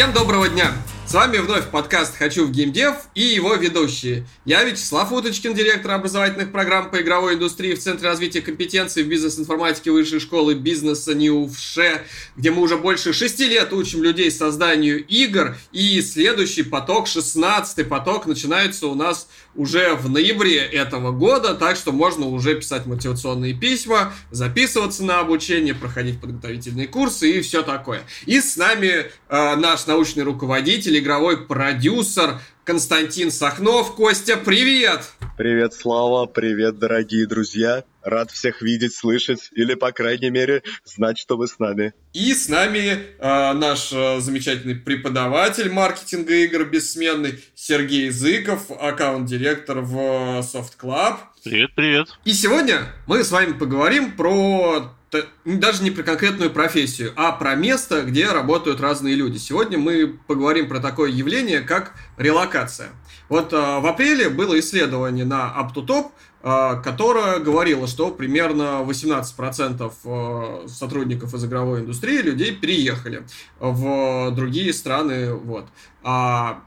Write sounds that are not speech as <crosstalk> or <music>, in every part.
Всем доброго дня! С вами вновь подкаст «Хочу в геймдев» и его ведущие. Я Вячеслав Уточкин, директор образовательных программ по игровой индустрии в Центре развития компетенций в бизнес-информатике Высшей школы бизнеса НИУФШЕ, где мы уже больше шести лет учим людей созданию игр. И следующий поток, шестнадцатый поток, начинается у нас уже в ноябре этого года, так что можно уже писать мотивационные письма, записываться на обучение, проходить подготовительные курсы и все такое. И с нами э, наш научный руководитель, игровой продюсер Константин Сахнов. Костя, привет! Привет, Слава, привет, дорогие друзья. Рад всех видеть, слышать или, по крайней мере, знать, что вы с нами. И с нами э, наш э, замечательный преподаватель маркетинга игр бессменный Сергей Зыков, аккаунт-директор в Soft Club. Привет, привет. И сегодня мы с вами поговорим про даже не про конкретную профессию, а про место, где работают разные люди. Сегодня мы поговорим про такое явление, как релокация. Вот э, в апреле было исследование на UpToTop, э, которое говорило, что примерно 18% э, сотрудников из игровой индустрии людей переехали в другие страны. Вот. А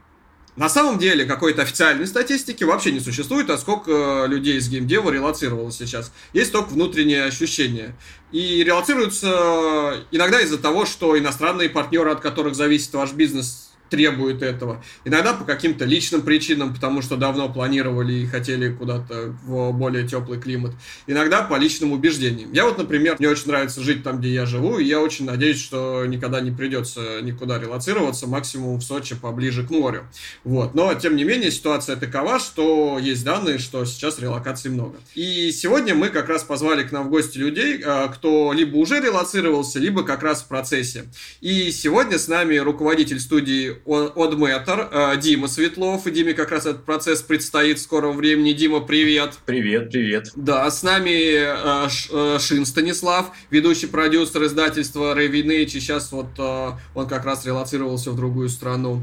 на самом деле какой-то официальной статистики вообще не существует, а сколько людей из геймдева релацировалось сейчас. Есть только внутреннее ощущение. И релацируются иногда из-за того, что иностранные партнеры, от которых зависит ваш бизнес, требует этого. Иногда по каким-то личным причинам, потому что давно планировали и хотели куда-то в более теплый климат. Иногда по личным убеждениям. Я вот, например, мне очень нравится жить там, где я живу, и я очень надеюсь, что никогда не придется никуда релацироваться, максимум в Сочи поближе к морю. Вот. Но, тем не менее, ситуация такова, что есть данные, что сейчас релокаций много. И сегодня мы как раз позвали к нам в гости людей, э, кто либо уже релацировался, либо как раз в процессе. И сегодня с нами руководитель студии Одметр, э, Дима Светлов. И Диме как раз этот процесс предстоит в скором времени. Дима, привет. Привет, привет. Да, с нами э, э, Шин Станислав, ведущий продюсер издательства Revenge. И сейчас вот он как раз релацировался в другую страну.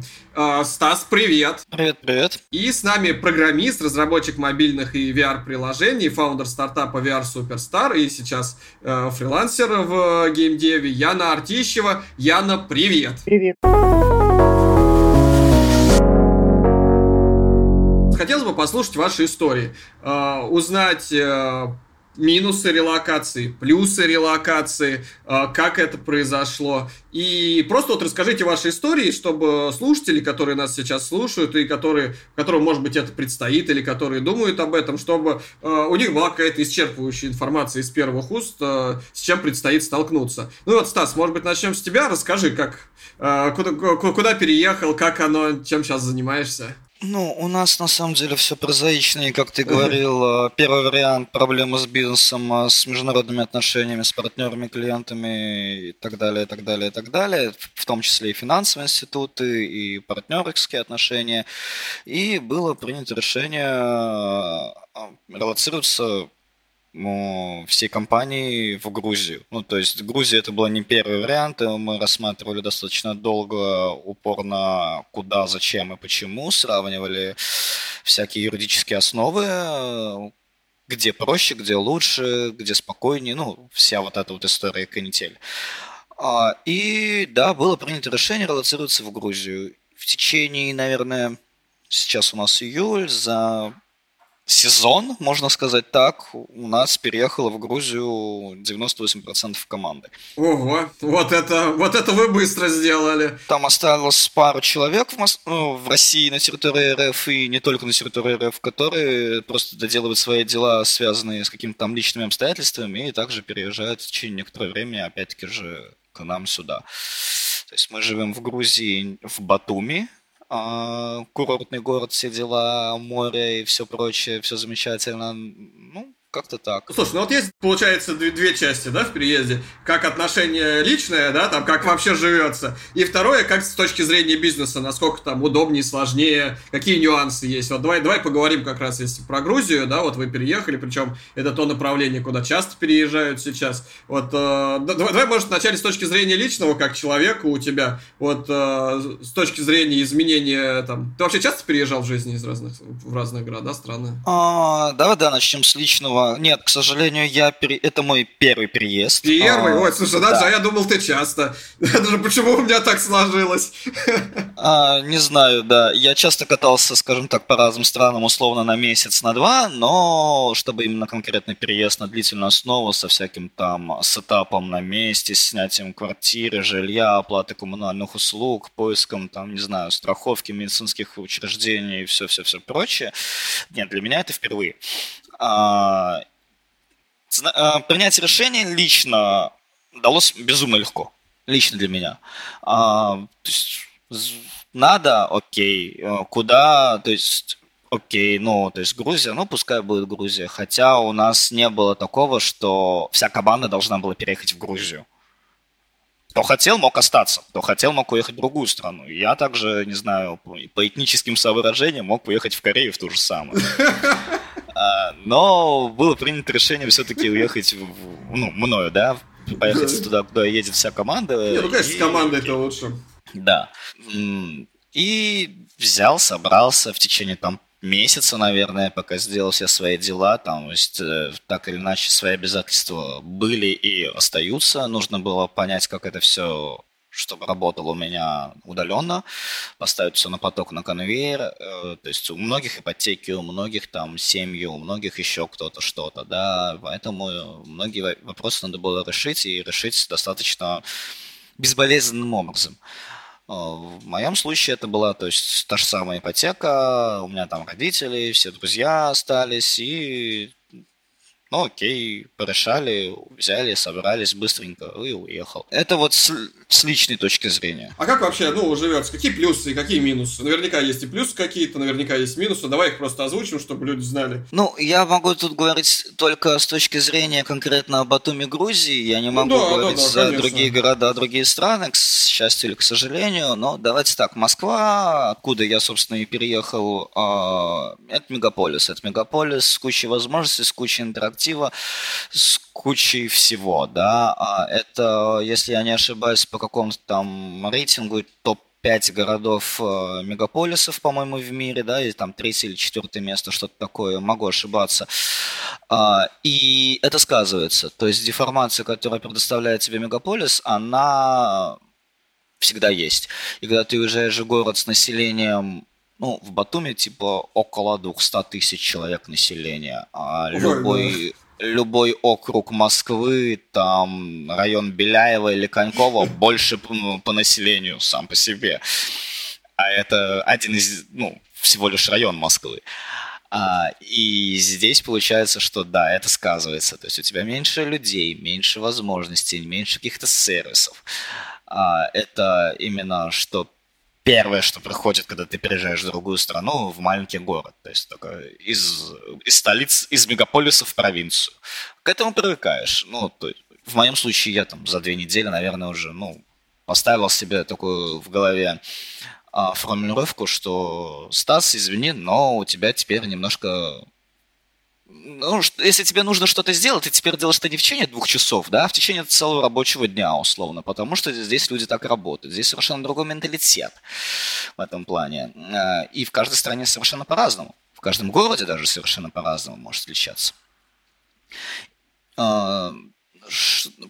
Стас, привет. Привет, привет. И с нами программист, разработчик мобильных и VR-приложений, фаундер стартапа VR Superstar и сейчас фрилансер в геймдеве Яна Артищева. Яна, привет. Привет. Послушать ваши истории, э, узнать э, минусы релокации, плюсы релокации, э, как это произошло. И просто вот расскажите ваши истории, чтобы слушатели, которые нас сейчас слушают, и которые, которым, может быть, это предстоит, или которые думают об этом, чтобы у них была какая-то исчерпывающая информация из первых уст, с чем предстоит столкнуться. Ну вот, Стас, может быть, начнем с тебя. Расскажи, как, куда, куда переехал, как оно, чем сейчас занимаешься? Ну, у нас на самом деле все прозаично, и как ты говорил, э, первый вариант проблемы с бизнесом, э, с международными отношениями, с партнерами, клиентами и так далее, и так далее, и так далее, в том числе и финансовые институты, и партнерские отношения. И было принято решение э, релацироваться всей компании в Грузию. Ну, то есть Грузия это был не первый вариант, мы рассматривали достаточно долго, упорно, куда, зачем и почему, сравнивали всякие юридические основы, где проще, где лучше, где спокойнее, ну, вся вот эта вот история канитель. А, и да, было принято решение релацироваться в Грузию. В течение, наверное, сейчас у нас июль, за сезон, можно сказать так, у нас переехало в Грузию 98% команды. Ого, вот это, вот это вы быстро сделали. Там осталось пару человек в, Мос... ну, в России на территории РФ и не только на территории РФ, которые просто доделывают свои дела, связанные с какими-то там личными обстоятельствами, и также переезжают в течение некоторого времени, опять-таки же, к нам сюда. То есть мы живем в Грузии, в Батуми, курортный город, все дела, море и все прочее, все замечательно. Ну, как-то так. Слушай, ну вот есть, получается, две, две части, да, в переезде. Как отношение личное, да, там, как вообще живется. И второе, как с точки зрения бизнеса, насколько там удобнее, сложнее, какие нюансы есть. Вот давай, давай поговорим как раз, если про Грузию, да, вот вы переехали, причем это то направление, куда часто переезжают сейчас. Вот, э, давай, давай, может, вначале с точки зрения личного, как человека у тебя, вот, э, с точки зрения изменения, там, ты вообще часто переезжал в жизни из разных, в разных города, страны? А, давай, да, начнем с личного А, нет, к сожалению, я пере... это мой первый переезд. Первый? А, Ой, слушай, да. даже, а я думал, ты часто. <laughs> Даже почему у меня так сложилось? <laughs> А, не знаю, да. Я часто катался, скажем так, по разным странам, условно, на месяц, на два, но чтобы именно конкретный переезд на длительную основу со всяким там сетапом на месте, снятием квартиры, жилья, оплаты коммунальных услуг, поиском, там, не знаю, страховки медицинских учреждений и все-все-все прочее. Нет, для меня это впервые. А, а, принять решение лично далось безумно легко. Лично для меня. А, то есть, надо, окей. Э, куда, то есть окей, ну, то есть Грузия, ну, пускай будет Грузия. Хотя у нас не было такого, что вся команда должна была переехать в Грузию. Кто хотел, мог остаться. Кто хотел, мог уехать в другую страну. Я также, не знаю, по этническим соображениям мог уехать в Корею в ту же самую. А, но было принято решение все-таки уехать, в, ну, мною, да, поехать туда, куда едет вся команда. Не, ну, конечно, и... команда это лучше. Да. И взял, собрался в течение там месяца, наверное, пока сделал все свои дела, там, то есть, э, так или иначе, свои обязательства были и остаются. Нужно было понять, как это все чтобы работало у меня удаленно, поставить все на поток, на конвейер. Э, то есть у многих ипотеки, у многих там семьи, у многих еще кто-то что-то, да, поэтому многие вопросы надо было решить и решить достаточно безболезненным образом. Э, в моем случае это была, то есть, та же самая ипотека, у меня там родители, все друзья остались, и ну окей, порешали, взяли, собрались быстренько и уехал. Это вот с, личной точки зрения. А как вообще, ну, живется? Какие плюсы и какие минусы? Наверняка есть и плюсы какие-то, наверняка есть минусы. Давай их просто озвучим, чтобы люди знали. Ну, я могу тут говорить только с точки зрения конкретно о Батуми, Грузии. Я не ну могу ну, да, говорить да, да, за конечно. другие города, другие страны, к счастью или к сожалению. Но давайте так, Москва, откуда я, собственно, и переехал, а, это мегаполис. Это мегаполис с кучей возможностей, с кучей коллектива с кучей всего, да. А это, если я не ошибаюсь, по какому-то там рейтингу топ 5 городов э, мегаполисов, по-моему, в мире, да, или там третье или четвертое место, что-то такое, могу ошибаться. А, и это сказывается. То есть деформация, которая предоставляет тебе мегаполис, она всегда есть. И когда ты уезжаешь в город с населением ну, в Батуми, типа, около 200 тысяч человек населения. А любой, любой округ Москвы, там, район Беляева или Конькова <laughs> больше по населению сам по себе. А это один из, ну, всего лишь район Москвы. А, и здесь получается, что да, это сказывается. То есть у тебя меньше людей, меньше возможностей, меньше каких-то сервисов. А, это именно что первое, что приходит, когда ты переезжаешь в другую страну, в маленький город. То есть только из, из столиц, из мегаполиса в провинцию. К этому привыкаешь. Ну, то есть, в моем случае я там за две недели, наверное, уже, ну, поставил себе такую в голове а, формулировку, что Стас, извини, но у тебя теперь немножко ну, если тебе нужно что-то сделать, ты теперь делаешь это не в течение двух часов, да, а в течение целого рабочего дня, условно, потому что здесь люди так работают. Здесь совершенно другой менталитет в этом плане. Э, и в каждой стране совершенно по-разному. В каждом городе даже совершенно по-разному может отличаться. Э,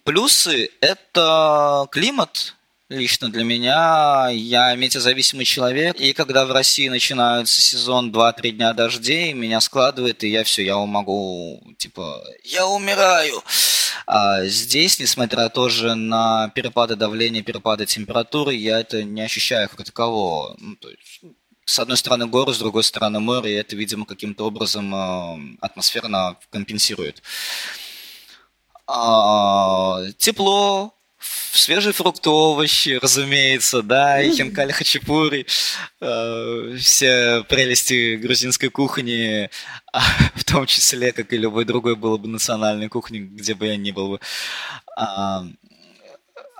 плюсы – это климат, лично для меня. Я метеозависимый человек, и когда в России начинается сезон 2-3 дня дождей, меня складывает, и я все, я могу, типа, я умираю. А здесь, несмотря тоже на перепады давления, перепады температуры, я это не ощущаю как такового. Ну, то есть, с одной стороны горы, с другой стороны море, и это, видимо, каким-то образом э, атмосферно компенсирует. А, тепло, свежие фрукты, овощи, разумеется, да, и хинкали хачапури, э, все прелести грузинской кухни, а, <laughs> в том числе, как и любой другой было бы национальной кухни, где бы я ни был бы. А,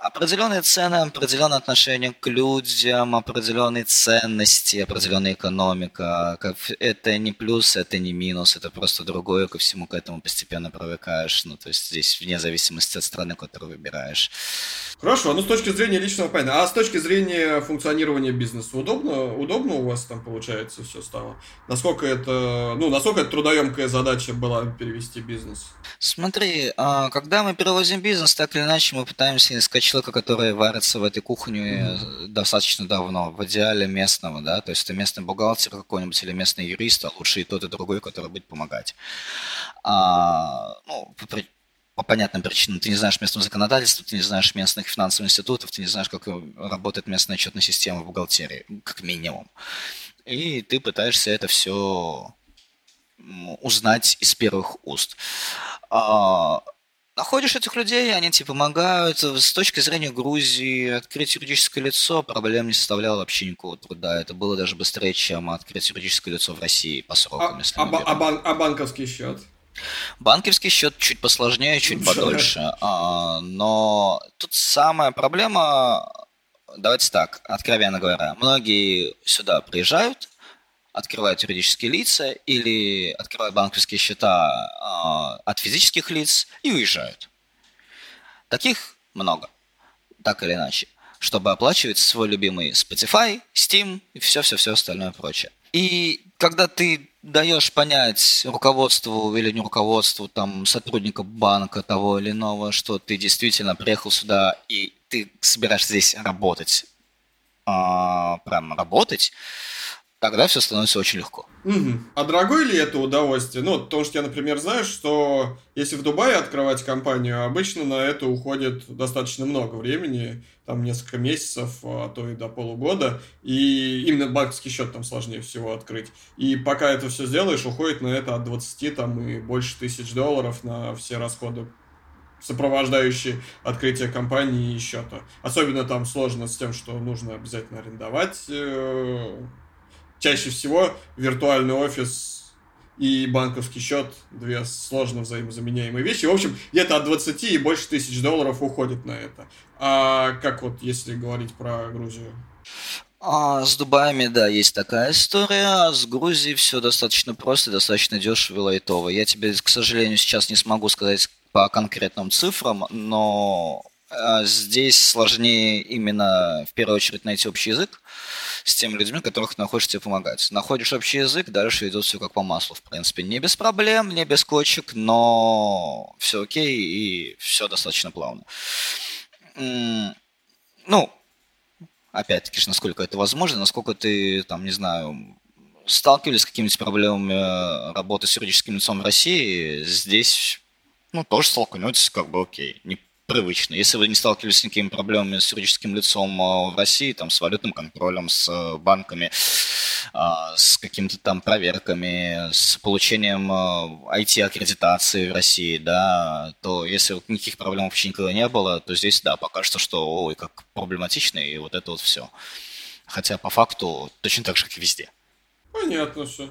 определенные цены, определенное отношение к людям, определенные ценности, определенная экономика. Это не плюс, это не минус, это просто другое, ко всему к этому постепенно привыкаешь. Ну, то есть здесь вне зависимости от страны, которую выбираешь. Хорошо, ну с точки зрения личного понятно. А с точки зрения функционирования бизнеса удобно, удобно у вас там получается все стало? Насколько это, ну, насколько это трудоемкая задача была перевести бизнес? Смотри, а, когда мы перевозим бизнес, так или иначе мы пытаемся искать человека, который варится в этой кухне mm-hmm. достаточно давно, в идеале местного, да, то есть это местный бухгалтер какой-нибудь или местный юрист, а лучше и тот, и другой, который будет помогать. А, ну, по, по понятным причинам. Ты не знаешь местного законодательства, ты не знаешь местных финансовых институтов, ты не знаешь, как работает местная отчетная система в бухгалтерии, как минимум. И ты пытаешься это все узнать из первых уст. А, находишь этих людей, они тебе помогают. С точки зрения Грузии, открыть юридическое лицо проблем не составляло вообще никакого труда. Это было даже быстрее, чем открыть юридическое лицо в России по срокам. А, если а, а, бан- а банковский счет? Банковский счет чуть посложнее, чуть подольше. А, но тут самая проблема, давайте так, откровенно говоря, многие сюда приезжают, открывают юридические лица или открывают банковские счета э, от физических лиц и уезжают. Таких много, так или иначе, чтобы оплачивать свой любимый Spotify, Steam и все-все-все остальное прочее. И когда ты даешь понять руководству или не руководству, там, сотрудника банка того или иного, что ты действительно приехал сюда и ты собираешься здесь работать, а, прям работать, тогда все становится очень легко. Угу. А дорогое ли это удовольствие? Ну, потому что я, например, знаю, что если в Дубае открывать компанию, обычно на это уходит достаточно много времени, там несколько месяцев, а то и до полугода, и именно банковский счет там сложнее всего открыть. И пока это все сделаешь, уходит на это от 20 там и больше тысяч долларов на все расходы сопровождающие открытие компании и счета. Особенно там сложно с тем, что нужно обязательно арендовать э, чаще всего виртуальный офис и банковский счет две сложно взаимозаменяемые вещи. В общем, где-то от 20 и больше тысяч долларов уходит на это. А как вот, если говорить про Грузию? А, с Дубаями, да, есть такая история. С Грузией все достаточно просто, достаточно дешево и лайтово. Я тебе, к сожалению, сейчас не смогу сказать по конкретным цифрам, но а, здесь сложнее именно в первую очередь найти общий язык с теми людьми, которых ты находишь тебе помогать. Находишь общий язык, дальше идет все как по маслу, в принципе. Не без проблем, не без кочек, но все окей и все достаточно плавно. Ну, опять-таки, насколько это возможно, насколько ты, там, не знаю, сталкивались с какими-то проблемами работы с юридическим лицом в России, здесь, ну, тоже столкнетесь, как бы окей. Не привычно. Если вы не сталкивались с никакими проблемами с юридическим лицом а, в России, там, с валютным контролем, с э, банками, а, с какими-то там проверками, с получением IT-аккредитации в России, да, то если никаких проблем вообще никогда не было, то здесь, да, покажется, что, ой, как проблематично, и вот это вот все. Хотя по факту точно так же, как и везде. Понятно все.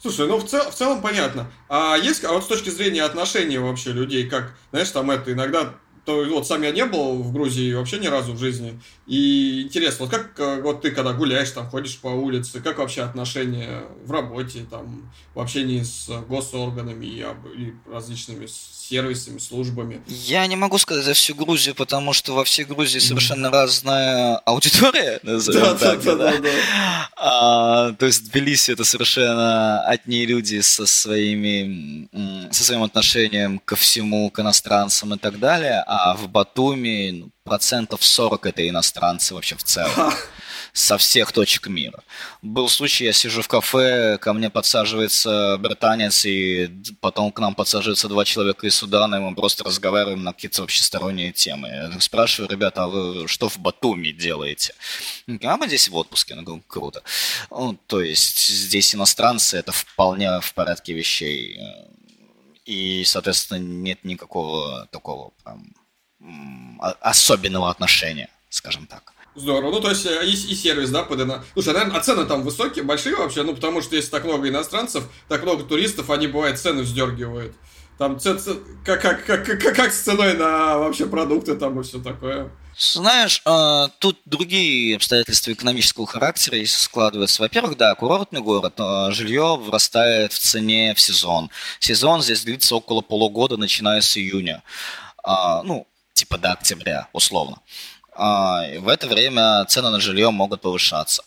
Слушай, ну в, цел, в целом понятно. А есть, а вот с точки зрения отношений вообще людей, как, знаешь, там это иногда то вот сам я не был в Грузии вообще ни разу в жизни. И интересно, вот как э, вот ты когда гуляешь, там ходишь по улице, как вообще отношения в работе, там, в общении с госорганами и, и различными сервисами, службами? Я не могу сказать за всю Грузию, потому что во всей Грузии совершенно разная аудитория, <laughs> назовем да, так. Да, да, да. А, то есть Тбилиси это совершенно одни люди со своими со своим отношением ко всему, к иностранцам и так далее, а в Батуми ну, процентов 40 это иностранцы вообще в целом. Со всех точек мира. Был случай, я сижу в кафе, ко мне подсаживается британец, и потом к нам подсаживаются два человека из Судана, и мы просто разговариваем на какие-то вообще сторонние темы. Я спрашиваю, ребята, а вы что в Батуми делаете? А мы здесь в отпуске. Ну, говорю, круто. Ну, то есть здесь иностранцы, это вполне в порядке вещей. И, соответственно, нет никакого такого прям особенного отношения, скажем так. Здорово. Ну, то есть, э, и, и сервис, да, подано. Слушай, наверное, а цены там высокие, большие вообще? Ну, потому что если так много иностранцев, так много туристов, они, бывает, цены вздергивают. Там как, как, как, как, как с ценой на вообще продукты там и все такое. Знаешь, а, тут другие обстоятельства экономического характера складываются. Во-первых, да, курортный город, а, жилье вырастает в цене в сезон. Сезон здесь длится около полугода, начиная с июня. А, ну, типа до октября, условно. В это время цены на жилье могут повышаться.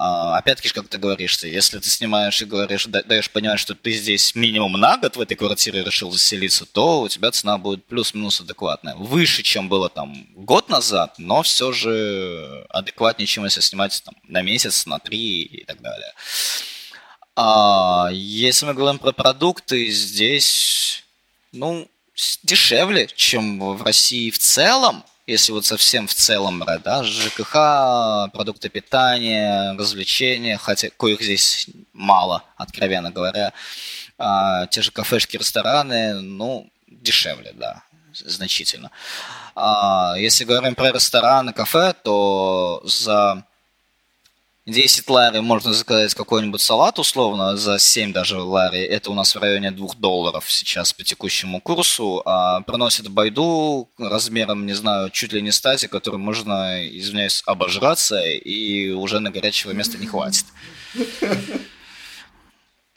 А, опять-таки, как ты говоришь, если ты снимаешь и говоришь, даешь понимать, что ты здесь минимум на год в этой квартире решил заселиться, то у тебя цена будет плюс-минус адекватная. Выше, чем было там год назад, но все же адекватнее, чем если снимать там, на месяц, на три и так далее. А если мы говорим про продукты, здесь, ну, дешевле, чем в России в целом, если вот совсем в целом да, ЖКХ, продукты питания, развлечения, хотя коих здесь мало, откровенно говоря, а, те же кафешки, рестораны, ну, дешевле, да, значительно. А, если говорим про рестораны, кафе, то за 10 лари можно заказать какой-нибудь салат условно, за 7 даже лари, это у нас в районе 2 долларов сейчас по текущему курсу, а приносит байду размером, не знаю, чуть ли не стази, который можно, извиняюсь, обожраться, и уже на горячего места не хватит. <laughs>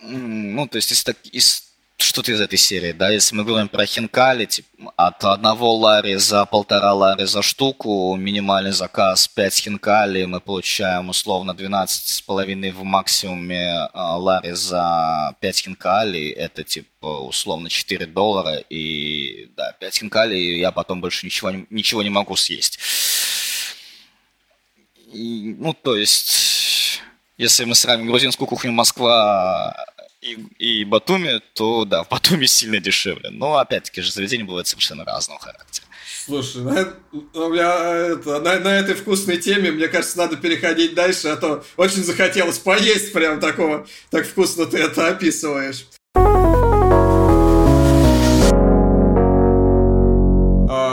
Ну, то есть из, так, из что-то из этой серии, да, если мы говорим про хинкали, типа, от одного лари за полтора лари за штуку, минимальный заказ 5 хинкали, мы получаем условно 12,5 в максимуме а, лари за 5 хинкали, это типа условно 4 доллара, и да, 5 хинкали, и я потом больше ничего, ничего не могу съесть. И, ну, то есть, если мы сравним грузинскую кухню Москва и, и Батуми, то да, в Батуми сильно дешевле. Но опять-таки же заведения бывают совершенно разного характера. Слушай, на, у меня это, на, на этой вкусной теме, мне кажется, надо переходить дальше, а то очень захотелось поесть прям такого, так вкусно ты это описываешь.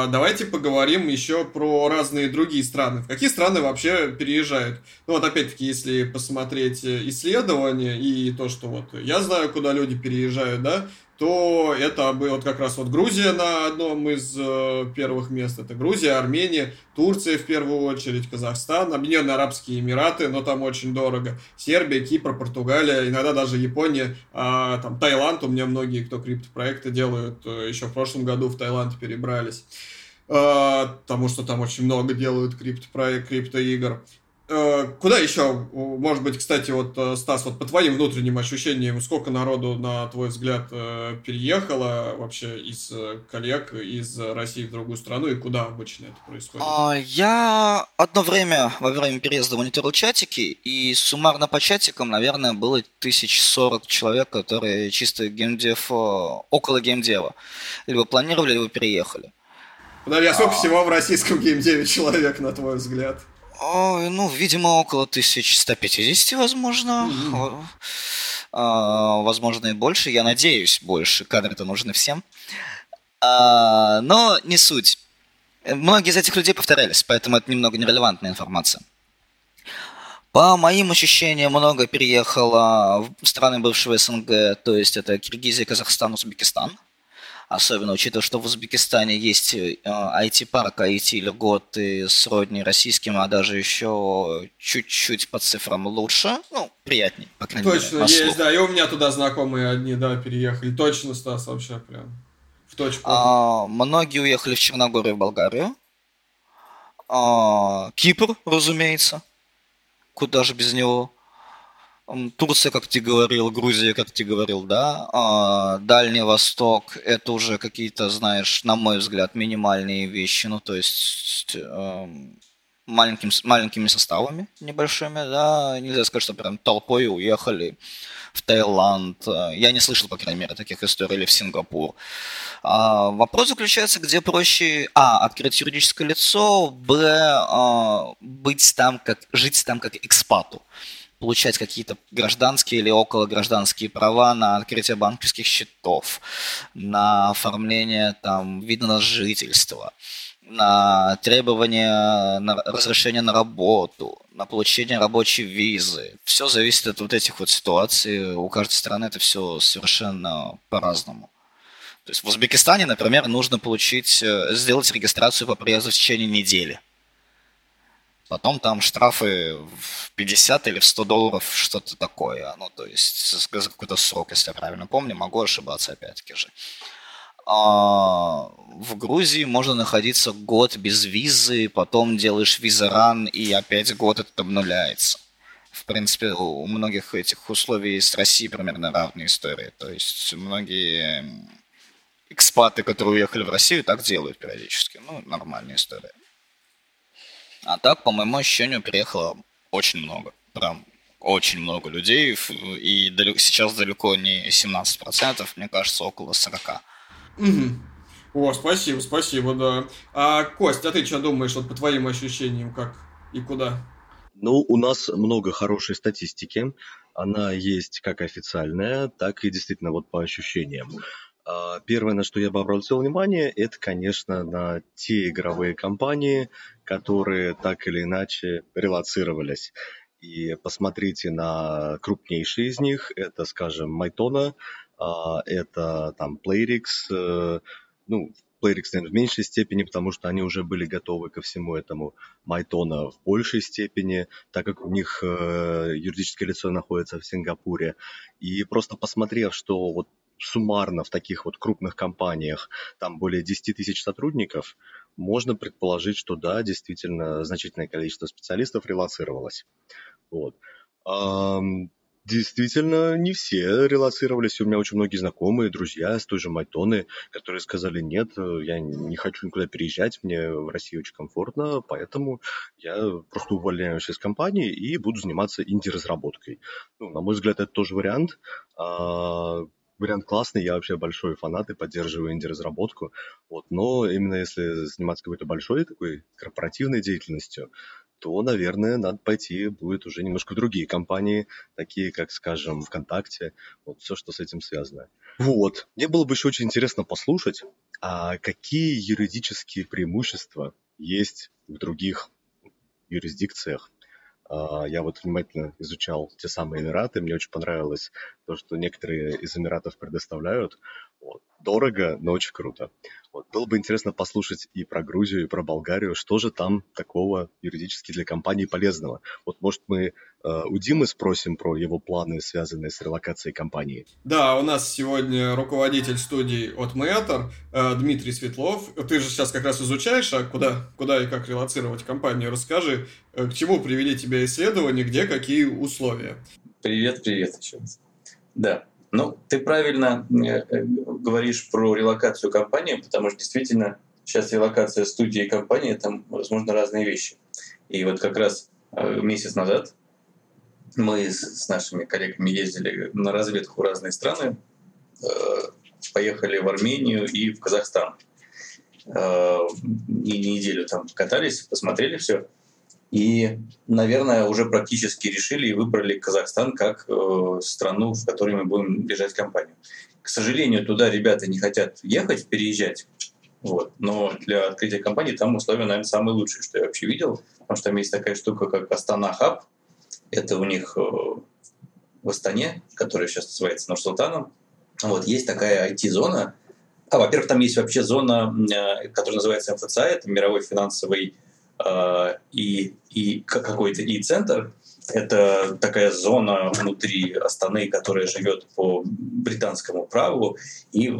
Давайте поговорим еще про разные другие страны. В какие страны вообще переезжают? Ну вот опять-таки, если посмотреть исследования и то, что вот я знаю, куда люди переезжают, да, то это вот как раз вот Грузия на одном из э, первых мест. Это Грузия, Армения, Турция в первую очередь, Казахстан, Объединенные Арабские Эмираты, но там очень дорого. Сербия, Кипр, Португалия, иногда даже Япония, а, там Таиланд. У меня многие, кто криптопроекты делают, э, еще в прошлом году в Таиланд перебрались. А, потому что там очень много делают криптопроект, криптоигр. А, куда еще, может быть, кстати, вот, э, Стас, вот по твоим внутренним ощущениям, сколько народу, на твой взгляд, э, переехало вообще из э, коллег из России в другую страну, и куда обычно это происходит? А, я одно время во время переезда мониторил чатики, и суммарно по чатикам, наверное, было тысяч сорок человек, которые чисто геймдев, около геймдева, либо планировали, либо переехали. Подожди, а сколько всего в российском геймдеве человек, на твой взгляд? О, ну, видимо, около 1150, возможно. Mm-hmm. А, возможно, и больше. Я надеюсь, больше. Кадры-то нужны всем. А, но не суть. Многие из этих людей повторялись, поэтому это немного нерелевантная информация. По моим ощущениям, много переехало в страны бывшего СНГ, то есть это Киргизия, Казахстан, Узбекистан – особенно учитывая, что в Узбекистане есть IT-парк, э, IT-льготы сродни российским, а даже еще чуть-чуть по цифрам лучше, ну, приятней, по крайней Точно, мере. Точно, есть, да, и у меня туда знакомые одни, да, переехали. Точно, Стас, вообще прям в точку. А, многие уехали в Черногорию, в Болгарию. А, Кипр, разумеется. Куда же без него? Турция, как ты говорил, Грузия, как ты говорил, да, а Дальний Восток – это уже какие-то, знаешь, на мой взгляд, минимальные вещи, ну, то есть э, маленьким, маленькими составами небольшими, да, нельзя сказать, что прям толпой уехали в Таиланд. Я не слышал, по крайней мере, таких историй, или в Сингапур. А, вопрос заключается, где проще, а, открыть юридическое лицо, б, а, быть там, как, жить там как экспату получать какие-то гражданские или около гражданские права на открытие банковских счетов, на оформление там вида на жительство, на требование на разрешения на работу, на получение рабочей визы. Все зависит от вот этих вот ситуаций. У каждой страны это все совершенно по-разному. То есть в Узбекистане, например, нужно получить, э, сделать регистрацию по приезду в течение недели. Потом там штрафы в 50 или в 100 долларов, что-то такое. Ну, то есть за какой-то срок, если я правильно помню. Могу ошибаться опять-таки же. А в Грузии можно находиться год без визы, потом делаешь визаран, и опять год это обнуляется. В принципе, у многих этих условий с Россией примерно равные истории. То есть многие экспаты, которые уехали в Россию, так делают периодически. Ну, нормальная история. А так, по моему ощущению, приехало очень много. Прям очень много людей. И сейчас далеко не 17%, мне кажется, около 40%. Угу. О, спасибо, спасибо, да. А, Кость, а ты что думаешь, вот по твоим ощущениям, как и куда? Ну, у нас много хорошей статистики. Она есть как официальная, так и действительно вот по ощущениям. А, первое, на что я бы обратил внимание, это, конечно, на те игровые компании, которые так или иначе релацировались. И посмотрите на крупнейшие из них. Это, скажем, Майтона, а, это там Playrix, э, ну, Playrix, наверное, в меньшей степени, потому что они уже были готовы ко всему этому. Майтона в большей степени, так как у них э, юридическое лицо находится в Сингапуре. И просто посмотрев, что вот суммарно в таких вот крупных компаниях там более 10 тысяч сотрудников, можно предположить, что да, действительно значительное количество специалистов релацировалось. Вот. Действительно, не все релацировались. У меня очень многие знакомые, друзья с той же Майтоны, которые сказали, нет, я не хочу никуда переезжать, мне в России очень комфортно, поэтому я просто увольняюсь из компании и буду заниматься инди-разработкой. Ну, на мой взгляд, это тоже вариант. А, вариант классный, я вообще большой фанат и поддерживаю инди-разработку. Вот, но именно если заниматься какой-то большой такой корпоративной деятельностью, то, наверное, надо пойти будет уже немножко в другие компании, такие как, скажем, ВКонтакте, вот все, что с этим связано. Вот. Мне было бы еще очень интересно послушать, а какие юридические преимущества есть в других юрисдикциях я вот внимательно изучал те самые Эмираты, мне очень понравилось то, что некоторые из Эмиратов предоставляют. Дорого, но очень круто. Вот. Было бы интересно послушать и про Грузию, и про Болгарию, что же там такого юридически для компании полезного. Вот может мы Э, у Димы спросим про его планы, связанные с релокацией компании. Да, у нас сегодня руководитель студии от Мэтр э, Дмитрий Светлов. Ты же сейчас как раз изучаешь, а куда, куда и как релацировать компанию. Расскажи, э, к чему привели тебя исследования, где какие условия. Привет, привет еще раз. Да, ну, ты правильно говоришь про релокацию компании, потому что действительно сейчас релокация студии и компании, там, возможно, разные вещи. И вот как раз месяц назад мы с нашими коллегами ездили на разведку в разные страны, э, поехали в Армению и в Казахстан. Э, и неделю там катались, посмотрели все. И, наверное, уже практически решили и выбрали Казахстан как э, страну, в которой мы будем держать компанию. К сожалению, туда ребята не хотят ехать, переезжать. Вот. Но для открытия компании там условия, наверное, самые лучшие, что я вообще видел. Потому что там есть такая штука, как Астана Хаб, это у них э, в Астане, который сейчас называется Нур-Султаном. Вот, есть такая IT-зона. А, во-первых, там есть вообще зона, э, которая называется МФЦА, это мировой финансовый и, и какой-то и-центр. Это такая зона внутри Астаны, которая живет по британскому праву, и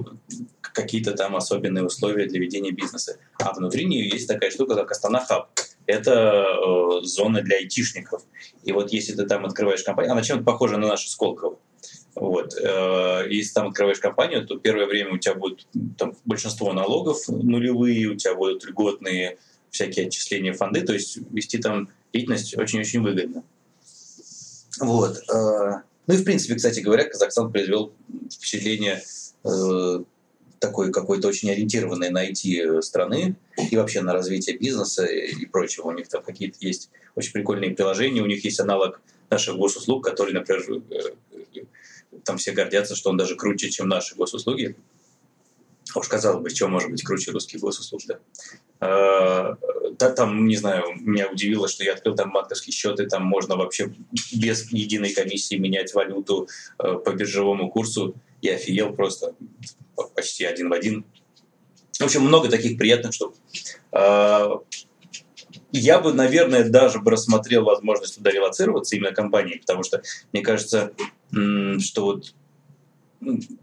какие-то там особенные условия для ведения бизнеса. А внутри нее есть такая штука, как Астана Хаб это э, зона для айтишников. И вот если ты там открываешь компанию, она чем-то похожа на нашу Сколково. Вот. Э, если там открываешь компанию, то первое время у тебя будет там, большинство налогов нулевые, у тебя будут льготные всякие отчисления фонды, то есть вести там деятельность очень-очень выгодно. Вот. Э, ну и в принципе, кстати говоря, Казахстан произвел впечатление э, такой какой-то очень ориентированной на IT страны и вообще на развитие бизнеса и прочего. У них там какие-то есть очень прикольные приложения, у них есть аналог наших госуслуг, который, например, э, там все гордятся, что он даже круче, чем наши госуслуги. А уж казалось бы, чем может быть круче русских госуслуг, да. А, да, там, не знаю, меня удивило, что я открыл там банковский счет, и там можно вообще без единой комиссии менять валюту э, по биржевому курсу я офигел просто почти один в один. В общем, много таких приятных штук. А, я бы, наверное, даже бы рассмотрел возможность туда релацироваться именно компанией, потому что мне кажется, что вот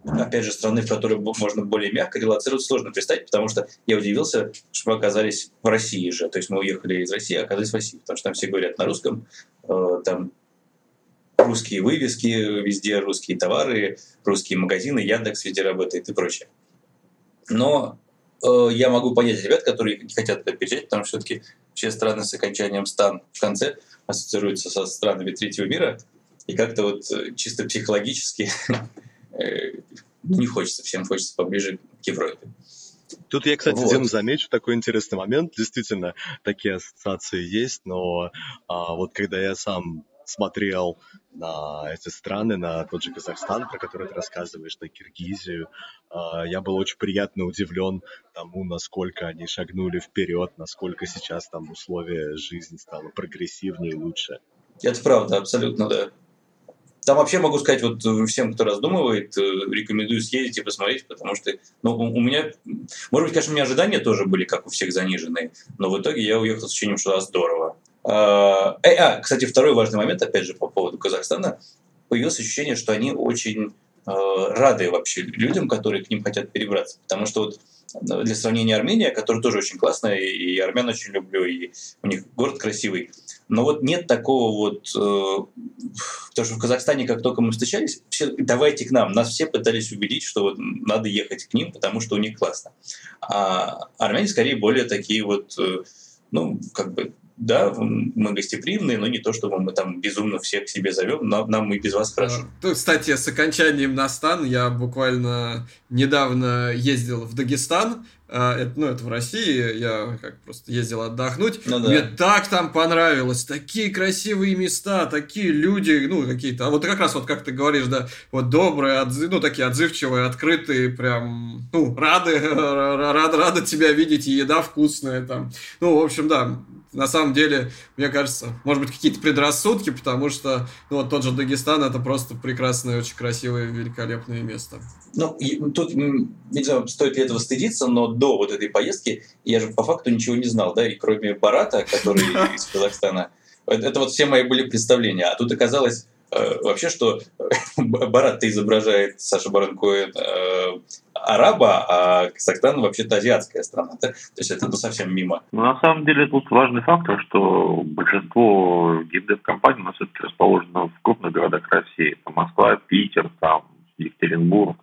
опять же, страны, в которые можно более мягко релацировать, сложно представить, потому что я удивился, что мы оказались в России же. То есть мы уехали из России, а оказались в России, потому что там все говорят на русском, э, там русские вывески, везде русские товары, русские магазины, Яндекс везде работает и прочее. Но э, я могу понять ребят, которые не хотят это переезжать, потому что все-таки все страны с окончанием «стан» в конце ассоциируются со странами третьего мира, и как-то вот чисто психологически <laughs> не хочется, всем хочется поближе к Европе. Тут я, кстати, вот. Дим, замечу такой интересный момент. Действительно, такие ассоциации есть, но а, вот когда я сам смотрел на эти страны, на тот же Казахстан, про который ты рассказываешь, на Киргизию. А, я был очень приятно удивлен тому, насколько они шагнули вперед, насколько сейчас там условия жизни стало прогрессивнее и лучше. Это правда, абсолютно, да. Там вообще могу сказать, вот всем, кто раздумывает, э, рекомендую съездить и посмотреть, потому что, ну, у меня, может быть, конечно, у меня ожидания тоже были, как у всех, заниженные, но в итоге я уехал с ощущением, что здорово. А, э, а, кстати, второй важный момент, опять же, по поводу Казахстана. Появилось ощущение, что они очень э, рады вообще людям, которые к ним хотят перебраться. Потому что вот э, для сравнения Армения, которая тоже очень классная, и армян очень люблю, и у них город красивый. Но вот нет такого вот... Э, потому что в Казахстане, как только мы встречались, все, давайте к нам. Нас все пытались убедить, что вот надо ехать к ним, потому что у них классно. А армяне скорее более такие вот... Э, ну, как бы да, мы гостеприимные, но не то, чтобы мы там безумно всех к себе зовем, нам, нам и без вас хорошо. Ну, кстати, с окончанием на стан я буквально недавно ездил в Дагестан, а, это, ну, это в России, я как просто ездил отдохнуть. Ну, да. Мне так там понравилось, такие красивые места, такие люди, ну, какие-то. А вот как раз вот как ты говоришь, да, вот добрые, отзыв, ну, такие отзывчивые, открытые, прям, ну, рады, <laughs> рады, рады тебя видеть, и еда вкусная там. Ну, в общем, да, на самом деле, мне кажется, может быть, какие-то предрассудки, потому что ну, вот тот же Дагестан это просто прекрасное, очень красивое, великолепное место. Ну, тут, не знаю, стоит ли этого стыдиться, но до вот этой поездки я же по факту ничего не знал, да, и кроме Барата, который <laughs> из Казахстана, это вот все мои были представления. А тут оказалось, вообще, что <laughs> Барат-то изображает Саша Барон э, араба, а Казахстан вообще-то азиатская страна. Да? То есть это ну, совсем мимо. Ну, на самом деле тут важный фактор, что большинство геймдев-компаний у нас все-таки расположено в крупных городах России. Там Москва, Питер, там Екатеринбург.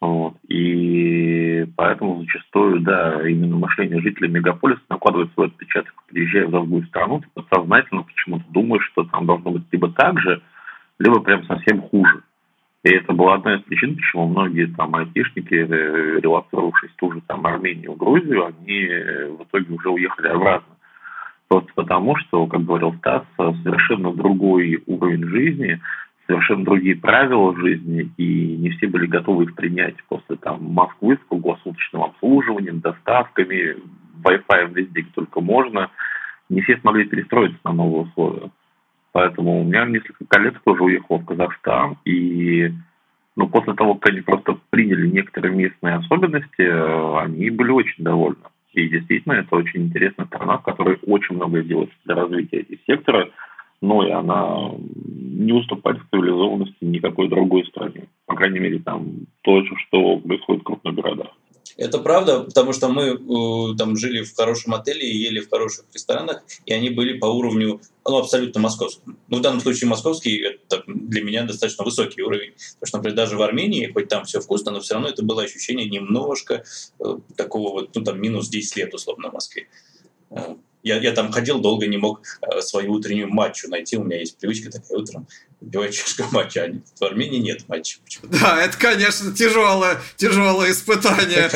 Вот. И поэтому зачастую, да, именно мышление жителей мегаполиса накладывает свой отпечаток, приезжая в другую страну, ты подсознательно почему-то думаешь, что там должно быть либо так же, либо прям совсем хуже. И это была одна из причин, почему многие там айтишники, э, релацировавшись ту же там Армению, Грузию, они э, в итоге уже уехали обратно. Просто потому, что, как говорил Стас, совершенно другой уровень жизни, совершенно другие правила жизни, и не все были готовы их принять после там Москвы с круглосуточным обслуживанием, доставками, Wi-Fi везде, где только можно. Не все смогли перестроиться на новые условия. Поэтому у меня несколько коллег тоже уехало в Казахстан, и ну, после того, как они просто приняли некоторые местные особенности, э, они были очень довольны. И действительно, это очень интересная страна, в которой очень много делать для развития этих сектора, но и она не уступает в цивилизованности никакой другой стране. По крайней мере, там то, что происходит в крупных городах. Это правда, потому что мы э, там жили в хорошем отеле и ели в хороших ресторанах, и они были по уровню ну, абсолютно московскому. Ну, в данном случае московский это для меня достаточно высокий уровень. Потому что, например, даже в Армении, хоть там все вкусно, но все равно это было ощущение немножко э, такого вот, ну, там, минус 10 лет, условно, в Москве. Э, я, я там ходил, долго не мог э, свою утреннюю матчу найти. У меня есть привычка такая утром выпивать чашку матча. А в Армении нет матча. Да, это, конечно, тяжелое, тяжелое испытание.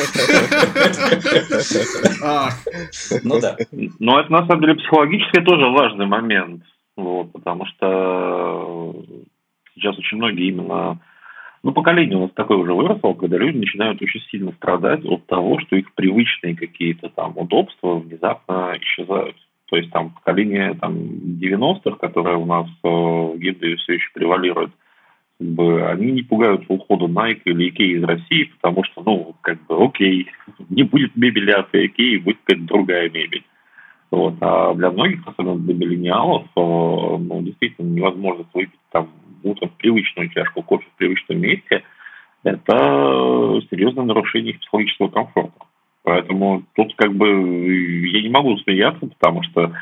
Ну да. Но это, на самом деле, психологически тоже важный момент. Вот, потому что сейчас очень многие именно ну, поколение у нас такое уже выросло, когда люди начинают очень сильно страдать от того, что их привычные какие-то там удобства внезапно исчезают. То есть там поколение там, 90-х, которое у нас э, в гибде все еще превалирует, как бы, они не пугаются ухода Nike или Ikea из России, потому что, ну, как бы, окей, <laughs> не будет мебели от Ikea, будет какая-то другая мебель. Вот. А для многих, особенно для миллениалов, ну, действительно невозможно выпить там утром привычную чашку кофе в привычном месте, это серьезное нарушение их психологического комфорта. Поэтому тут как бы я не могу смеяться, потому что,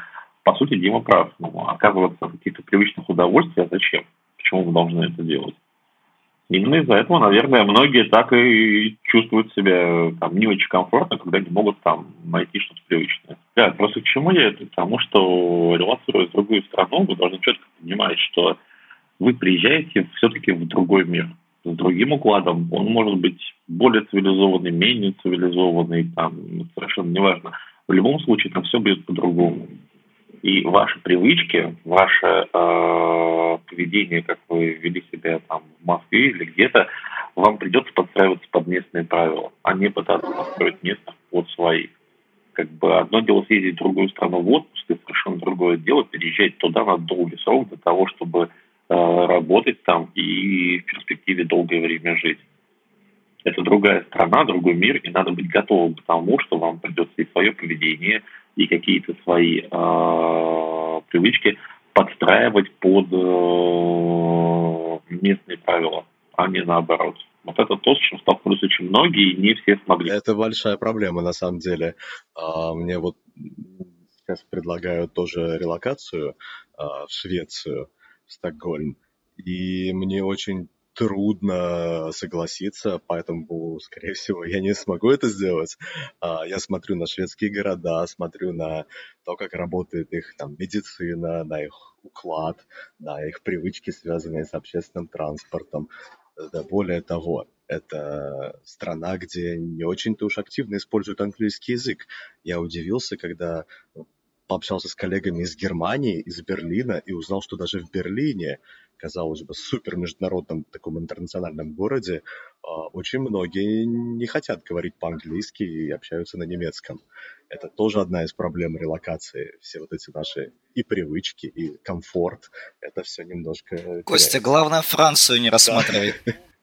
по сути, Дима прав. Ну, отказываться от каких-то привычных удовольствий, а зачем? Почему мы должны это делать? Именно из-за этого, наверное, многие так и чувствуют себя там не очень комфортно, когда не могут там найти что-то привычное. Да, просто к чему я это? Потому что релацируя в другую страну, вы должны четко понимать, что вы приезжаете все-таки в другой мир с другим укладом. Он может быть более цивилизованный, менее цивилизованный, там, совершенно неважно. В любом случае там все будет по-другому. И ваши привычки, ваше э, поведение, как вы вели себя там в Москве или где-то, вам придется подстраиваться под местные правила, а не пытаться построить место под свои. Как бы одно дело съездить в другую страну в отпуск, и совершенно другое дело переезжать туда на долгий срок для того, чтобы э, работать там и в перспективе долгое время жить. Это другая страна, другой мир, и надо быть готовым к тому, что вам придется и свое поведение – и какие-то свои э, привычки подстраивать под э, местные правила, а не наоборот. Вот это то, с чем столкнулись очень многие, и не все смогли. Это большая проблема, на самом деле. А, мне вот сейчас предлагают тоже релокацию а, в Швецию, в Стокгольм. И мне очень трудно согласиться, поэтому, скорее всего, я не смогу это сделать. А, я смотрю на шведские города, смотрю на то, как работает их там медицина, на их уклад, на их привычки, связанные с общественным транспортом. Да, более того, это страна, где не очень-то уж активно используют английский язык. Я удивился, когда пообщался с коллегами из Германии, из Берлина, и узнал, что даже в Берлине казалось бы, супер международном таком интернациональном городе, а, очень многие не хотят говорить по-английски и общаются на немецком. Это тоже одна из проблем релокации. Все вот эти наши и привычки, и комфорт, это все немножко... Костя, теряется. главное Францию не рассматривай.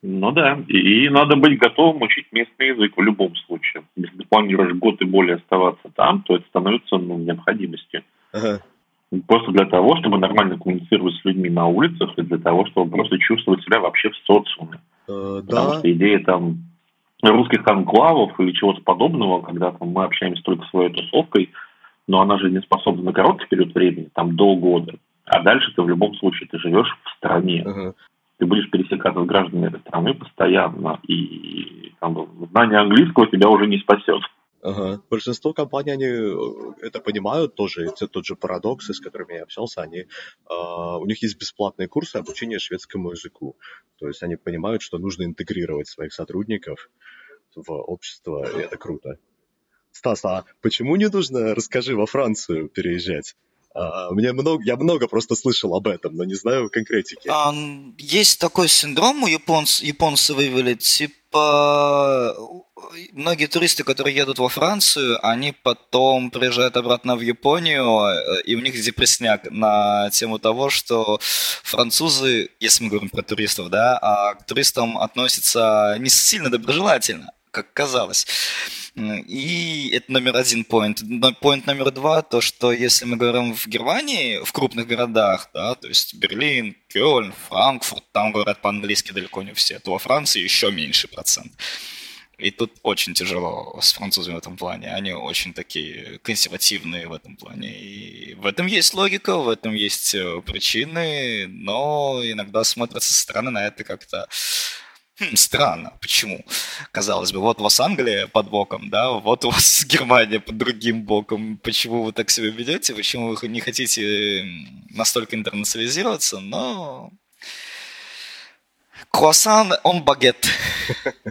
Ну да, и, и надо быть готовым учить местный язык в любом случае. Если ты планируешь год и более оставаться там, то это становится ну, необходимостью. Ага. Просто для того, чтобы нормально коммуницировать с людьми на улицах и для того, чтобы просто чувствовать себя вообще в социуме. Э, Потому да. что идея там русских анклавов или чего-то подобного, когда там, мы общаемся только своей тусовкой, но она же не способна на короткий период времени, там до года. А дальше ты в любом случае ты живешь в стране. Uh-huh. Ты будешь пересекаться с гражданами этой страны постоянно, и там, знание английского тебя уже не спасет. Ага. Большинство компаний, они э, это понимают тоже, это тот же парадокс, с которыми я общался, они, э, у них есть бесплатные курсы обучения шведскому языку. То есть они понимают, что нужно интегрировать своих сотрудников в общество, и это круто. Стас, а почему не нужно, расскажи, во Францию переезжать? А, мне много, я много просто слышал об этом, но не знаю конкретики. А, есть такой синдром у японцев, японцы выявили, типа многие туристы, которые едут во Францию, они потом приезжают обратно в Японию, э, и у них депрессняк на тему того, что французы, если мы говорим про туристов, да, а к туристам относятся не сильно доброжелательно, как казалось. И это номер один поинт. Поинт номер два, то, что если мы говорим в Германии, в крупных городах, да, то есть Берлин, Кёльн, Франкфурт, там говорят по-английски далеко не все, то во Франции еще меньше процент. И тут очень тяжело с французами в этом плане. Они очень такие консервативные в этом плане. И в этом есть логика, в этом есть э, причины, но иногда смотрятся со стороны на это как-то Хм, странно. Почему? Казалось бы, вот у вас Англия под боком, да, вот у вас <laughs> Германия под другим боком. Почему вы так себя ведете? Почему вы не хотите настолько интернационализироваться? Но Круассан, он багет. <laughs>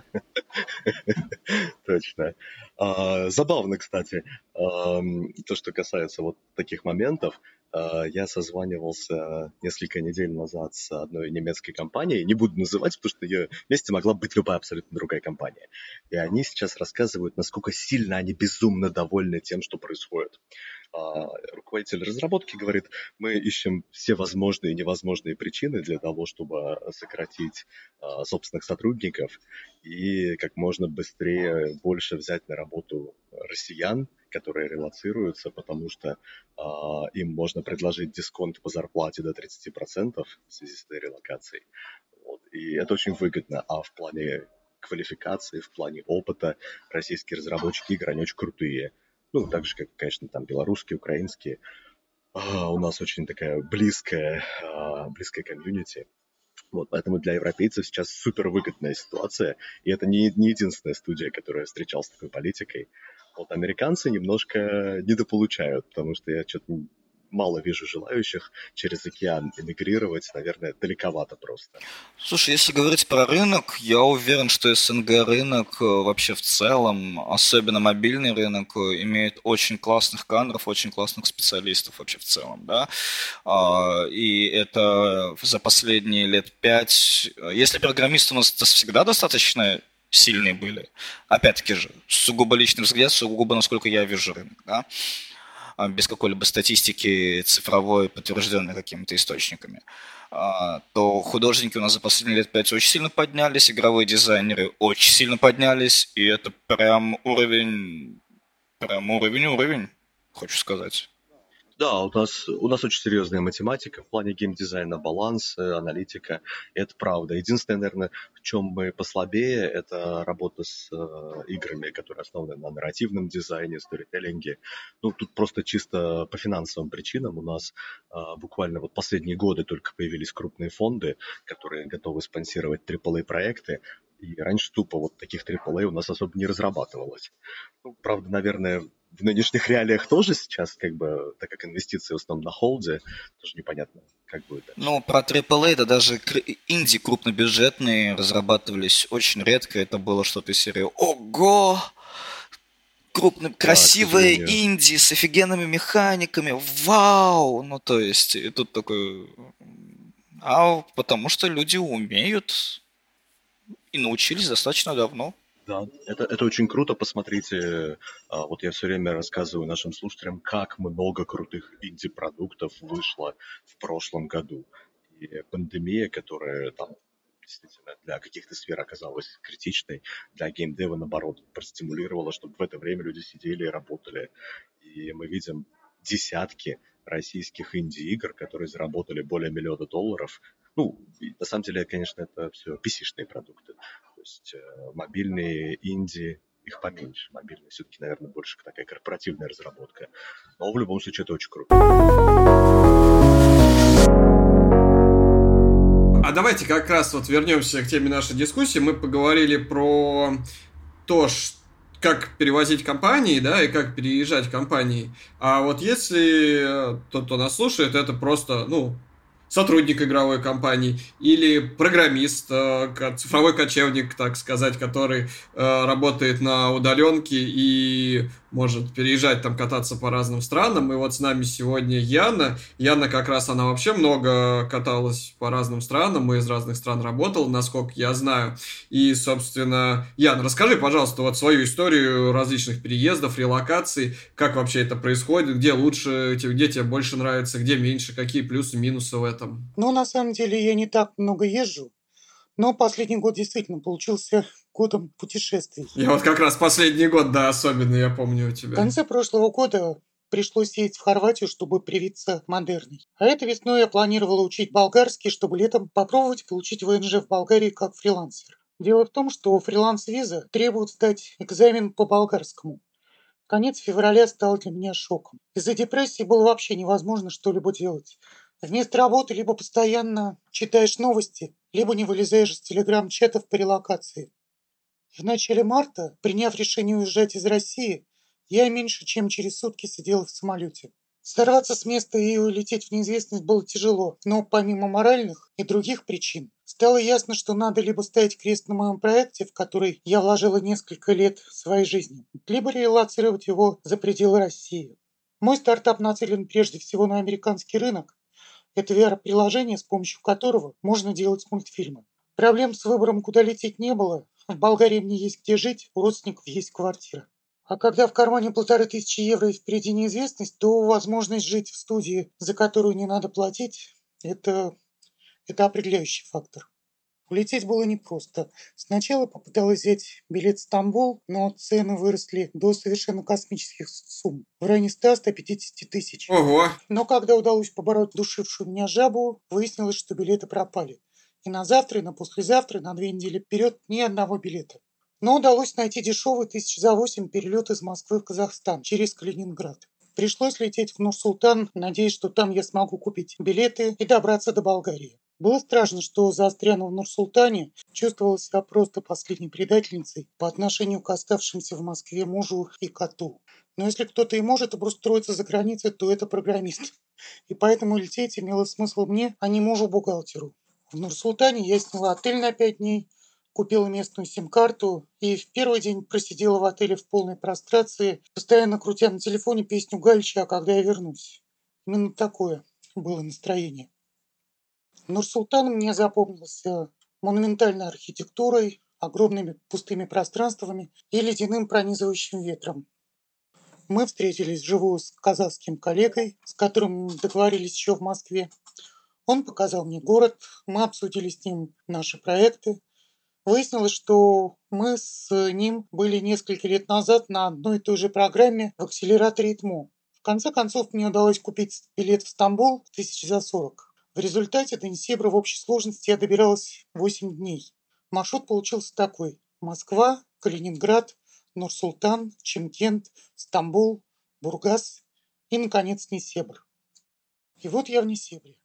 Точно. А, забавно, кстати, то, что касается вот таких моментов. А, я созванивался несколько недель назад с одной немецкой компанией, не буду называть, потому что ее месте могла быть любая абсолютно другая компания. И они сейчас рассказывают, насколько сильно они безумно довольны тем, что происходит. а, руководитель разработки говорит, мы ищем все возможные и невозможные причины для того, чтобы сократить а, собственных сотрудников и как можно быстрее больше взять на работу россиян, которые релацируются, потому что а, им можно предложить дисконт по зарплате до 30% в связи с этой релокацией. Вот. И это очень выгодно. А в плане квалификации, в плане опыта российские разработчики игр, крутые. Ну, так же, как, конечно, там белорусские, украинские. А, у нас очень такая близкая, а, близкая комьюнити. Вот, поэтому для европейцев сейчас супер выгодная ситуация, и это не, не единственная студия, которая встречалась с такой политикой. Вот американцы немножко недополучают, потому что я что-то мало вижу желающих через океан эмигрировать, наверное, далековато просто. Слушай, если говорить про рынок, я уверен, что СНГ рынок э, вообще в целом, особенно мобильный рынок, э, имеет очень классных кадров, очень классных специалистов вообще в целом, да. А, и это за последние лет пять... Если программисты у нас всегда достаточно сильные были, опять-таки же, сугубо личный взгляд, сугубо насколько я вижу рынок, да, а, без какой-либо статистики цифровой, подтвержденной какими-то источниками, а, то художники у нас за последние лет пять очень сильно поднялись, игровые дизайнеры очень сильно поднялись, и это прям уровень, прям уровень-уровень, хочу сказать. Да, у нас, у нас очень серьезная математика в плане геймдизайна, баланс, аналитика. Это правда. Единственное, наверное, в чем мы послабее, это работа с э, играми, которые основаны на нарративном дизайне, сторителлинге. Ну, тут просто чисто по финансовым причинам у нас э, буквально вот последние годы только появились крупные фонды, которые готовы спонсировать AAA-проекты, и раньше тупо вот таких AAA у нас особо не разрабатывалось. Ну, правда, наверное, в нынешних реалиях тоже сейчас, как бы, так как инвестиции в основном на холде, тоже непонятно, как будет. Дальше. Ну, про AAA, да даже инди крупнобюджетные разрабатывались очень редко. Это было что-то из серии «Ого!» красивые да, инди с офигенными механиками, вау! Ну, то есть, и тут такой... А потому что люди умеют и научились достаточно давно. Да, это, это очень круто. Посмотрите, а, вот я все время рассказываю нашим слушателям, как много крутых инди-продуктов вышло в прошлом году. И пандемия, которая там действительно для каких-то сфер оказалась критичной, для геймдева, наоборот, простимулировала, чтобы в это время люди сидели и работали. И мы видим десятки российских инди-игр, которые заработали более миллиона долларов. Ну, на самом деле, конечно, это все PC-шные продукты. То есть э, мобильные, инди, их поменьше. Мобильные все-таки, наверное, больше такая корпоративная разработка. Но в любом случае это очень круто. А давайте как раз вот вернемся к теме нашей дискуссии. Мы поговорили про то, как перевозить компании, да, и как переезжать компании. А вот если тот, кто нас слушает, это просто, ну, сотрудник игровой компании или программист, э, цифровой кочевник, так сказать, который э, работает на удаленке и может переезжать там кататься по разным странам. И вот с нами сегодня Яна. Яна как раз, она вообще много каталась по разным странам, мы из разных стран работал, насколько я знаю. И, собственно, Яна, расскажи, пожалуйста, вот свою историю различных переездов, релокаций, как вообще это происходит, где лучше, где тебе больше нравится, где меньше, какие плюсы, минусы в этом? Ну, на самом деле, я не так много езжу, но последний год действительно получился <laughs> годом путешествий. Я вот как раз последний год, да, особенно я помню у тебя. В конце прошлого года пришлось ездить в Хорватию, чтобы привиться модерной. А это весной я планировала учить болгарский, чтобы летом попробовать получить ВНЖ в Болгарии как фрилансер. Дело в том, что фриланс-виза требует сдать экзамен по болгарскому. Конец февраля стал для меня шоком. Из-за депрессии было вообще невозможно что-либо делать. Вместо работы либо постоянно читаешь новости, либо не вылезаешь из телеграм-чатов по релокации. В начале марта, приняв решение уезжать из России, я меньше чем через сутки сидела в самолете. Сорваться с места и улететь в неизвестность было тяжело, но помимо моральных и других причин, стало ясно, что надо либо ставить крест на моем проекте, в который я вложила несколько лет своей жизни, либо релацировать его за пределы России. Мой стартап нацелен прежде всего на американский рынок, это VR-приложение, с помощью которого можно делать мультфильмы. Проблем с выбором, куда лететь, не было. В Болгарии мне есть где жить, у родственников есть квартира. А когда в кармане полторы тысячи евро и впереди неизвестность, то возможность жить в студии, за которую не надо платить, это, это определяющий фактор. Улететь было непросто. Сначала попыталась взять билет в Стамбул, но цены выросли до совершенно космических сумм. В районе 100-150 тысяч. Ого! Но когда удалось побороть душившую меня жабу, выяснилось, что билеты пропали. И на завтра, и на послезавтра, и на две недели вперед ни одного билета. Но удалось найти дешевый тысяч за восемь перелет из Москвы в Казахстан через Калининград. Пришлось лететь в Нур-Султан, надеясь, что там я смогу купить билеты и добраться до Болгарии. Было страшно, что застряну в Нур-Султане, чувствовала себя просто последней предательницей по отношению к оставшимся в Москве мужу и коту. Но если кто-то и может обустроиться за границей, то это программист. И поэтому лететь имело смысл мне, а не мужу-бухгалтеру. В Нур-Султане я сняла отель на пять дней, купила местную сим-карту и в первый день просидела в отеле в полной прострации, постоянно крутя на телефоне песню Галича «А когда я вернусь?». Именно такое было настроение. Нур-Султан мне запомнился монументальной архитектурой, огромными пустыми пространствами и ледяным пронизывающим ветром. Мы встретились вживую с казахским коллегой, с которым договорились еще в Москве. Он показал мне город, мы обсудили с ним наши проекты. Выяснилось, что мы с ним были несколько лет назад на одной и той же программе в акселераторе ИТМО. В конце концов, мне удалось купить билет в Стамбул в тысяч за сорок. В результате до Несебра в общей сложности я добиралась 8 дней. Маршрут получился такой. Москва, Калининград, Нур-Султан, Чемкент, Стамбул, Бургас и, наконец, Несебр. И вот я в Несебре.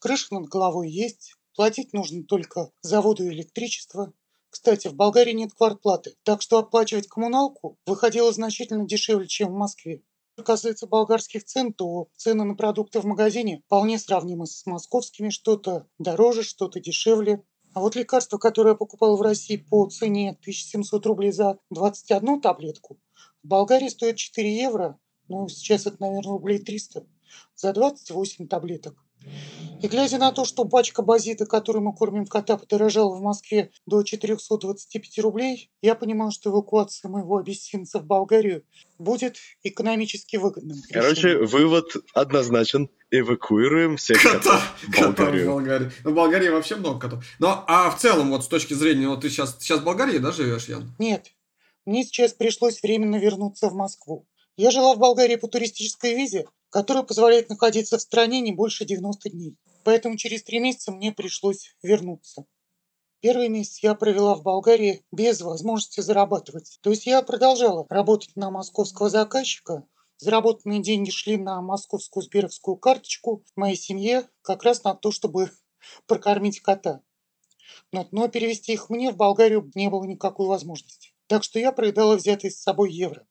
Крыша над головой есть, платить нужно только за воду и электричество. Кстати, в Болгарии нет квартплаты, так что оплачивать коммуналку выходило значительно дешевле, чем в Москве. Что касается болгарских цен, то цены на продукты в магазине вполне сравнимы с московскими, что-то дороже, что-то дешевле. А вот лекарство, которое я покупал в России по цене 1700 рублей за 21 таблетку, в Болгарии стоит 4 евро, ну сейчас это, наверное, рублей 300, за 28 таблеток. И глядя на то, что пачка базита, которую мы кормим кота, подорожала в Москве до 425 рублей, я понимал, что эвакуация моего абиссинца в Болгарию будет экономически выгодным. Короче, решением. вывод однозначен. Эвакуируем всех Кота, котов в кота в Болгарию. Болгарии. Ну, в Болгарии вообще много котов. Ну, а в целом, вот с точки зрения, вот ты сейчас, сейчас в Болгарии, да, живешь, Ян? Нет, мне сейчас пришлось временно вернуться в Москву. Я жила в Болгарии по туристической визе, которая позволяет находиться в стране не больше 90 дней. Поэтому через три месяца мне пришлось вернуться. Первый месяц я провела в Болгарии без возможности зарабатывать. То есть я продолжала работать на московского заказчика. Заработанные деньги шли на московскую сберовскую карточку моей семье как раз на то, чтобы <laughs> прокормить кота. Но, но перевести их мне в Болгарию не было никакой возможности. Так что я проедала взятые с собой евро.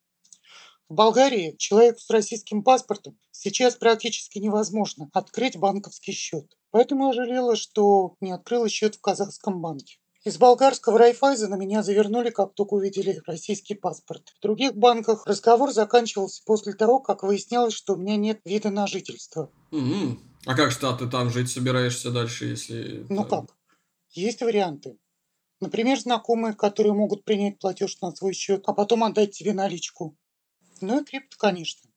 В Болгарии человеку с российским паспортом сейчас практически невозможно открыть банковский счет. Поэтому я жалела, что не открыла счет в казахском банке. Из болгарского Райфайзена меня завернули, как только увидели российский паспорт. В других банках разговор заканчивался после того, как выяснялось, что у меня нет вида на жительство. Мгм. А как что, ты там жить собираешься дальше, если... Ну как? Есть варианты. Например, знакомые, которые могут принять платеж на свой счет, а потом отдать тебе наличку. Ну и крипто, конечно.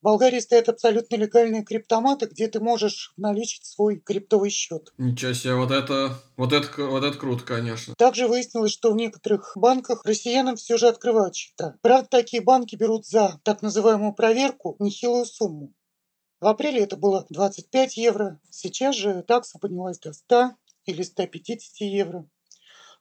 В Болгарии стоят абсолютно легальные криптоматы, где ты можешь наличить свой криптовый счет. Ничего себе, вот это, вот это, вот это круто, конечно. Также выяснилось, что в некоторых банках россиянам все же открывают счета. Правда, такие банки берут за так называемую проверку нехилую сумму. В апреле это было 25 евро, сейчас же такса поднялась до 100 или 150 евро.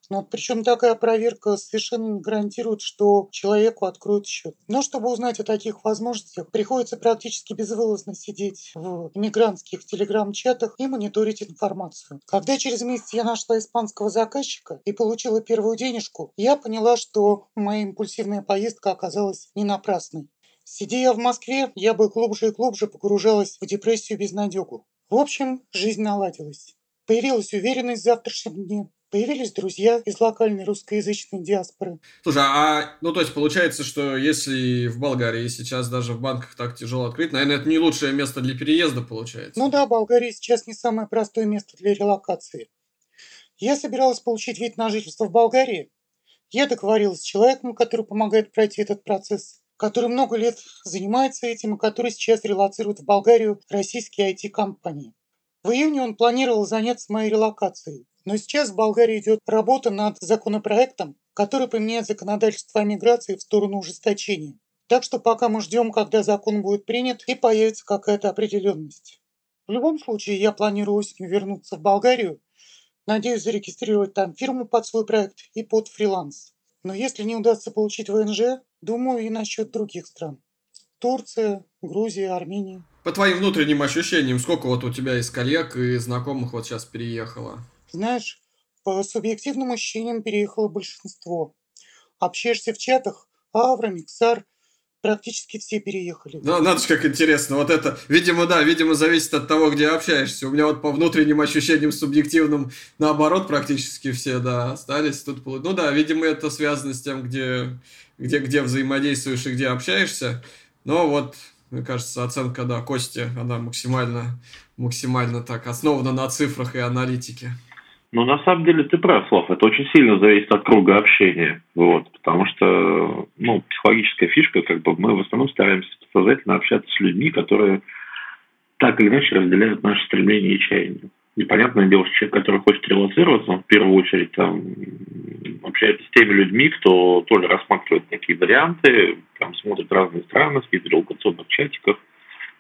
Но причем такая проверка совершенно гарантирует, что человеку откроют счет. Но чтобы узнать о таких возможностях, приходится практически безвылазно сидеть в иммигрантских телеграм-чатах и мониторить информацию. Когда через месяц я нашла испанского заказчика и получила первую денежку, я поняла, что моя импульсивная поездка оказалась не напрасной. Сидя в Москве, я бы глубже и глубже погружалась в депрессию и безнадегу. В общем, жизнь наладилась. Появилась уверенность в завтрашнем дне. Появились друзья из локальной русскоязычной диаспоры. Слушай, а, ну, то есть, получается, что если в Болгарии сейчас даже в банках так тяжело открыть, наверное, это не лучшее место для переезда, получается. Ну да, Болгария сейчас не самое простое место для релокации. Я собиралась получить вид на жительство в Болгарии Я договорилась с человеком, который помогает пройти этот процесс, который много лет занимается этим и который сейчас релацирует в Болгарию российские IT-компании. В июне он планировал заняться моей релокацией. Но сейчас в Болгарии идет работа над законопроектом, который поменяет законодательство о миграции в сторону ужесточения. Так что пока мы ждем, когда закон будет принят и появится какая-то определенность. В любом случае, я планирую осенью вернуться в Болгарию. Надеюсь зарегистрировать там фирму под свой проект и под фриланс. Но если не удастся получить ВНЖ, думаю и насчет других стран. Турция, Грузия, Армения. По твоим внутренним ощущениям, сколько вот у тебя из коллег и знакомых вот сейчас переехало? Знаешь, по субъективным ощущениям переехало большинство. Общаешься в чатах, Авра, Миксар, практически все переехали. Ну, надо же, как интересно. Вот это, видимо, да, видимо, зависит от того, где общаешься. У меня вот по внутренним ощущениям субъективным, наоборот, практически все, да, остались тут. Ну да, видимо, это связано с тем, где, где, где взаимодействуешь и где общаешься. Но вот, мне кажется, оценка, да, Кости, она максимально, максимально так основана на цифрах и аналитике. Ну, на самом деле, ты прав, Слав. Это очень сильно зависит от круга общения. Вот, потому что, ну, психологическая фишка, как бы мы в основном стараемся подсознательно общаться с людьми, которые так или иначе разделяют наши стремления и чаяния. И понятное дело, что человек, который хочет релацироваться, он в первую очередь там общается с теми людьми, кто тоже рассматривает такие варианты, там смотрит разные страны, сидит в релокационных чатиках,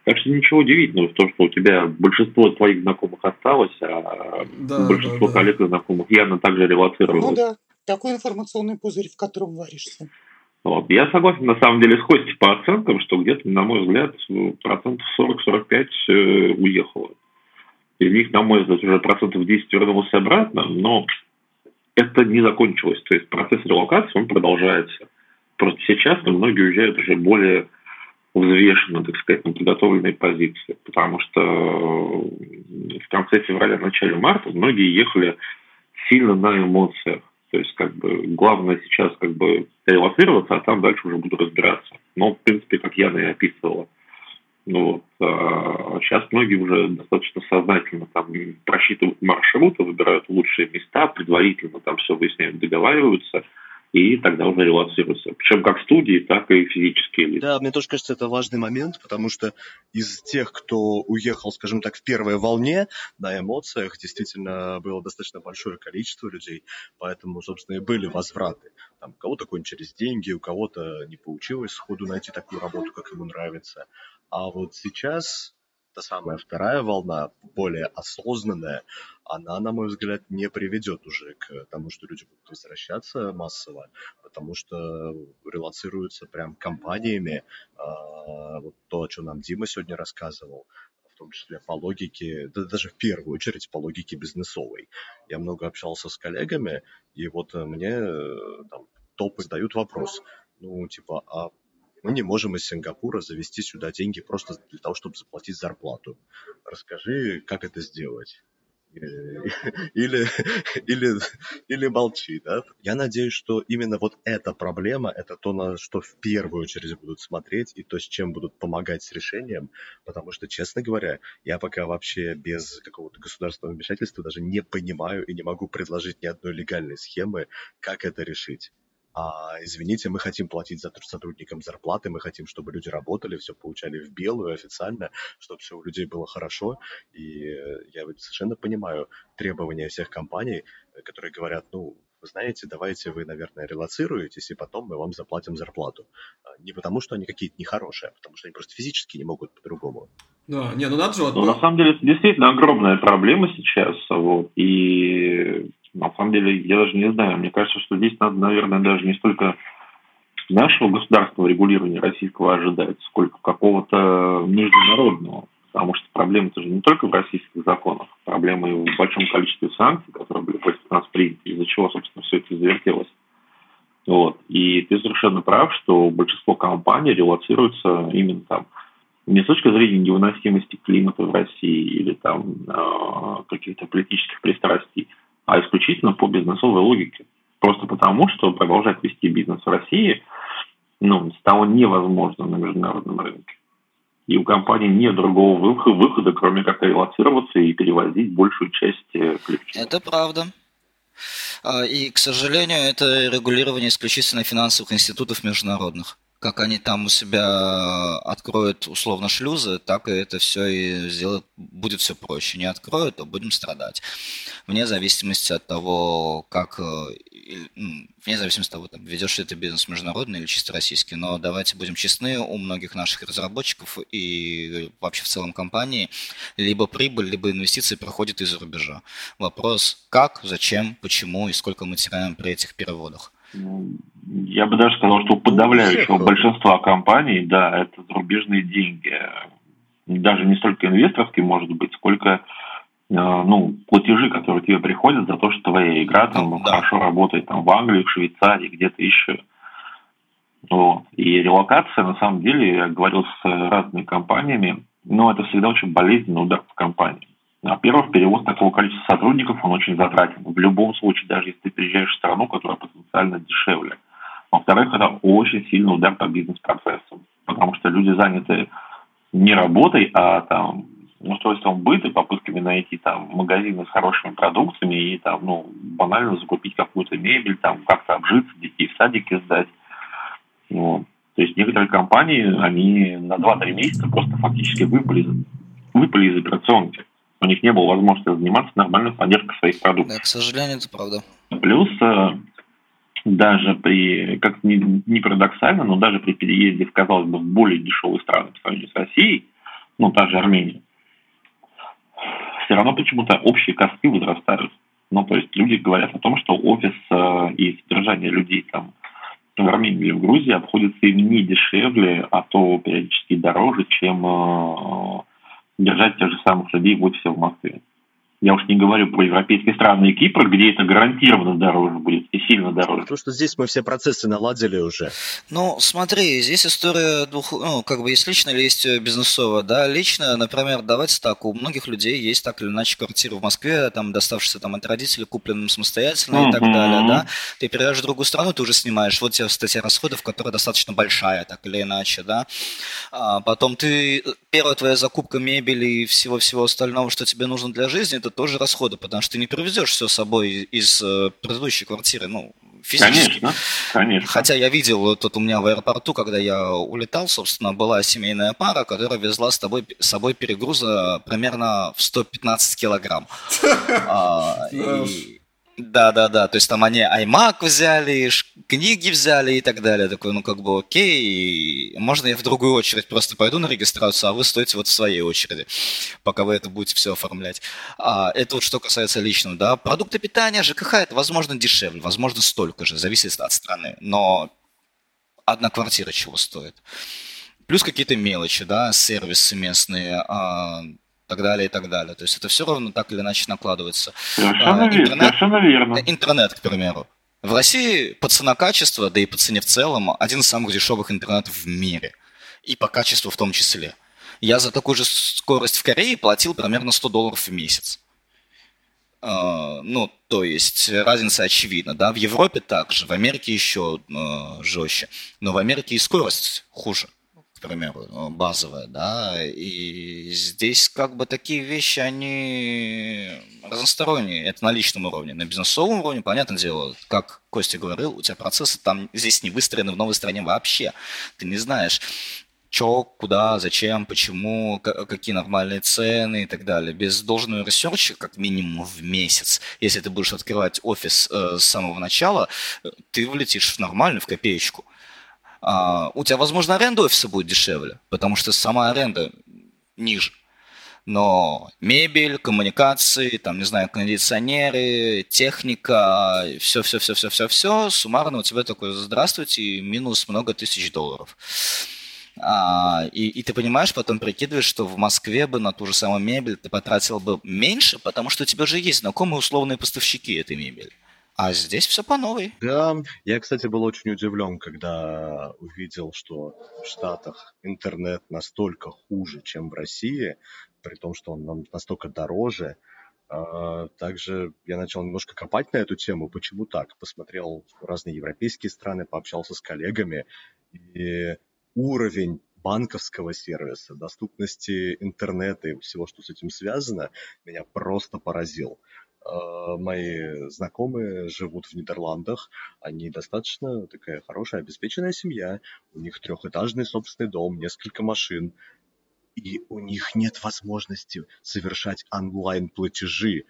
так что ничего удивительного в том, что у тебя большинство твоих знакомых осталось, а да, большинство да, коллег и знакомых явно также релацировалось. Ну да, такой информационный пузырь, в котором варишься. Вот. Я согласен, на самом деле, с Костей по оценкам, что где-то, на мой взгляд, процентов 40-45 э, уехало. Из них, на мой взгляд, уже процентов 10 вернулось обратно, но это не закончилось. То есть процесс релокации, он продолжается. Просто сейчас многие уезжают уже более взвешенно, так сказать, на подготовленной позиции. Потому что в конце февраля, начале марта многие ехали сильно на эмоциях. То есть, как бы, главное сейчас, как бы, релацироваться, а там дальше уже буду разбираться. Но, в принципе, как я и описывала. Ну, вот, а сейчас многие уже достаточно сознательно там просчитывают маршруты, выбирают лучшие места, предварительно там все выясняют, договариваются – и тогда уже релацируется. Причем как студии, так и физические лица. Да, мне тоже кажется, это важный момент, потому что из тех, кто уехал, скажем так, в первой волне, на эмоциях действительно было достаточно большое количество людей, поэтому, собственно, и были возвраты. Там, у кого-то через деньги, у кого-то не получилось сходу найти такую работу, как ему нравится. А вот сейчас та самая вторая волна, более осознанная, она, на мой взгляд, не приведет уже к тому, что люди будут возвращаться массово, потому что релацируются прям компаниями. А, вот то, о чем нам Дима сегодня рассказывал, в том числе по логике, да даже в первую очередь по логике бизнесовой. Я много общался с коллегами, и вот мне э, там топы задают вопрос, ну, типа, а мы не можем из Сингапура завести сюда деньги просто для того, чтобы заплатить зарплату. Расскажи, как это сделать. <laughs> Или, или, или молчи, да? Я надеюсь, что именно вот эта проблема, это то, на что в первую очередь будут смотреть, и то, с чем будут помогать с решением, потому что, честно говоря, я пока вообще без какого-то государственного вмешательства даже не понимаю и не могу предложить ни одной легальной схемы, как это решить а, извините, мы хотим платить сотрудникам зарплаты, мы хотим, чтобы люди работали, все получали в белую официально, чтобы все у людей было хорошо. И э, я совершенно понимаю требования всех компаний, э, которые говорят, ну, вы знаете, давайте вы, наверное, релацируетесь, и потом мы вам заплатим зарплату. А, не потому, что они какие-то нехорошие, а потому что они просто физически не могут по-другому. Да, не, ну надо же... Ну, на самом деле, это действительно огромная проблема сейчас, вот, и на самом деле, я даже не знаю. Мне кажется, что здесь надо, наверное, даже не столько нашего государственного регулирования российского ожидать, сколько какого-то международного. Потому что проблема-то же не только в российских законах, проблема и в большом количестве санкций, которые были против нас приняты, из-за чего, собственно, все это завертелось. Вот. И ты совершенно прав, что большинство компаний релацируются именно там не с точки зрения невыносимости климата в России или там э, каких-то политических пристрастий, а исключительно по бизнесовой логике. Просто потому, что продолжать вести бизнес в России ну, стало невозможно на международном рынке. И у компании нет другого выхода, кроме как релацироваться и перевозить большую часть э, коллектива. Это правда. А, и, к сожалению, это регулирование исключительно финансовых институтов международных как они там у себя откроют условно шлюзы, так и это все и сделают, будет все проще. Не откроют, то будем страдать. Вне зависимости от того, как, э, вне зависимости от того, там, ведешь ли ты бизнес международный или чисто российский. Но давайте будем честны, у многих наших разработчиков и вообще в целом компании либо прибыль, либо инвестиции проходят из-за рубежа. Вопрос, как, зачем, почему и сколько мы теряем при этих переводах. Ну, я бы даже сказал, что у подавляющего ну, большинства компаний, да, это зарубежные деньги. Даже не столько инвесторские, может быть, сколько э, ну, платежи, которые тебе приходят за то, что твоя игра там да. хорошо работает там, в Англии, в Швейцарии, где-то еще. Вот. И релокация, на самом деле, я говорил с разными компаниями, но это всегда очень болезненный удар в компании. Во-первых, перевоз такого количества сотрудников, он очень затратен. В любом случае, даже если ты приезжаешь в страну, которая потенциально дешевле. Во-вторых, это очень сильный удар по бизнес-процессам, потому что люди заняты не работой, а там устройством быта, попытками найти там магазины с хорошими продукциями и там, ну, банально закупить какую-то мебель, там как-то обжиться, детей в садике сдать. Вот. То есть некоторые компании, они на 2-3 месяца просто фактически выпали, выпали из операционки у них не было возможности заниматься нормальной поддержкой своих продуктов. Да, к сожалению, это правда. Плюс э, даже при, как ни, не парадоксально, но даже при переезде в, казалось бы, более дешевые страны по сравнению с Россией, ну, та же Армения, все равно почему-то общие косты возрастают. Ну, то есть люди говорят о том, что офис э, и содержание людей там в Армении или в Грузии обходится им не дешевле, а то периодически дороже, чем э, держать тех же самых людей в офисе в Москве. Я уж не говорю про европейские страны и Кипр, где это гарантированно дороже будет и сильно дороже. Потому что здесь мы все процессы наладили уже. Ну, смотри, здесь история двух, ну, как бы есть личная или есть бизнесовая, да. Лично, например, давайте так, у многих людей есть так или иначе квартира в Москве, там, доставшиеся там от родителей, купленным самостоятельно uh-huh. и так далее, да. Ты переезжаешь в другую страну, ты уже снимаешь вот тебе статья расходов, которая достаточно большая, так или иначе, да. А потом ты, первая твоя закупка мебели и всего-всего остального, что тебе нужно для жизни, это тоже расходы, потому что ты не привезешь все с собой из э, предыдущей квартиры, ну, физически. Конечно, конечно. Хотя я видел тут у меня в аэропорту, когда я улетал, собственно, была семейная пара, которая везла с, тобой, с собой перегруза примерно в 115 килограмм. <laughs> А, да, да, да. То есть там они iMac взяли, книги взяли и так далее. Такой, ну как бы окей, можно я в другую очередь просто пойду на регистрацию, а вы стоите вот в своей очереди, пока вы это будете все оформлять. А, это вот что касается личного, да. Продукты питания, ЖКХ, это возможно дешевле, возможно столько же, зависит от страны. Но одна квартира чего стоит? Плюс какие-то мелочи, да, сервисы местные, а, так далее и так далее. То есть это все равно так или иначе накладывается. Совершенно, а, интернет, совершенно верно. Интернет, к примеру. В России по цена-качество, да и по цене в целом, один из самых дешевых интернетов в мире. И по качеству в том числе. Я за такую же скорость в Корее платил примерно 100 долларов в месяц. Uh, ну, то есть разница очевидна, да, в Европе также, в Америке еще жестче, но в Америке и скорость хуже к примеру, э, базовая, да, и здесь как бы такие вещи, они разносторонние, это на личном уровне, на бизнесовом уровне, понятное дело, как Костя говорил, у тебя процессы там здесь не выстроены в новой стране вообще, ты не знаешь, что, куда, зачем, почему, какие нормальные цены и так далее. Без должного research а, как минимум в месяц, если ты будешь открывать офис э, с самого начала, э, ты влетишь в нормальную, в копеечку у тебя, возможно, аренда офиса будет дешевле, потому что сама аренда ниже. Но мебель, коммуникации, там, не знаю, кондиционеры, техника, все-все-все-все-все-все, суммарно у тебя такой, здравствуйте, минус много тысяч долларов. А, и, и ты понимаешь, потом прикидываешь, что в Москве бы на ту же самую мебель ты потратил бы меньше, потому что у тебя же есть знакомые условные поставщики этой мебели. А здесь все по новой. Да, я, кстати, был очень удивлен, когда увидел, что в Штатах интернет настолько хуже, чем в России, при том, что он настолько дороже. А, также я начал немножко копать на эту тему. Почему так? Посмотрел разные европейские страны, пообщался с коллегами. И уровень банковского сервиса, доступности интернета и всего, что с этим связано, меня просто поразил. А, мои знакомые живут в Нидерландах, они достаточно такая хорошая, обеспеченная семья, у них трехэтажный собственный дом, несколько машин, и у них нет возможности совершать онлайн-платежи.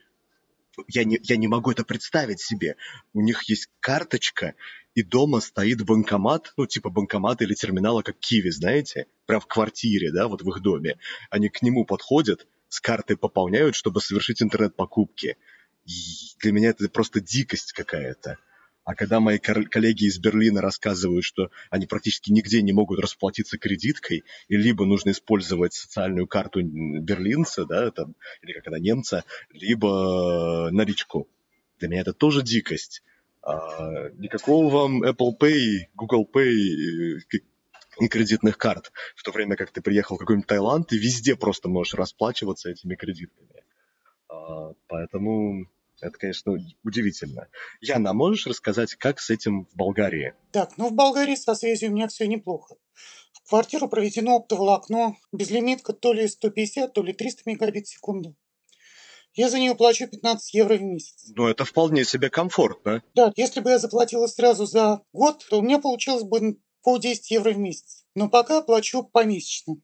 Я не, я не могу это представить себе. У них есть карточка, и дома стоит банкомат, ну, типа банкомата или терминала, как Киви, знаете? Прям в квартире, да, вот в их доме. Они к нему подходят, с карты пополняют, чтобы совершить интернет-покупки. Для меня это просто дикость какая-то. А когда мои коллеги из Берлина рассказывают, что они практически нигде не могут расплатиться кредиткой, и либо нужно использовать социальную карту берлинца, да, там, или как она, немца, либо наличку. Для меня это тоже дикость. А, никакого вам Apple Pay, Google Pay и кредитных карт, в то время как ты приехал в какой-нибудь Таиланд, ты везде просто можешь расплачиваться этими кредитками. А, поэтому это, конечно, удивительно. Яна, а можешь рассказать, как с этим в Болгарии? Так, ну в Болгарии со связью у меня все неплохо. В квартиру проведено оптоволокно, безлимитка то ли 150, то ли 300 мегабит в секунду. Я за нее плачу 15 евро в месяц. Ну, это вполне себе комфортно. Да, если бы я заплатила сразу за год, то у меня получилось бы по 10 евро в месяц. Но пока плачу помесячно.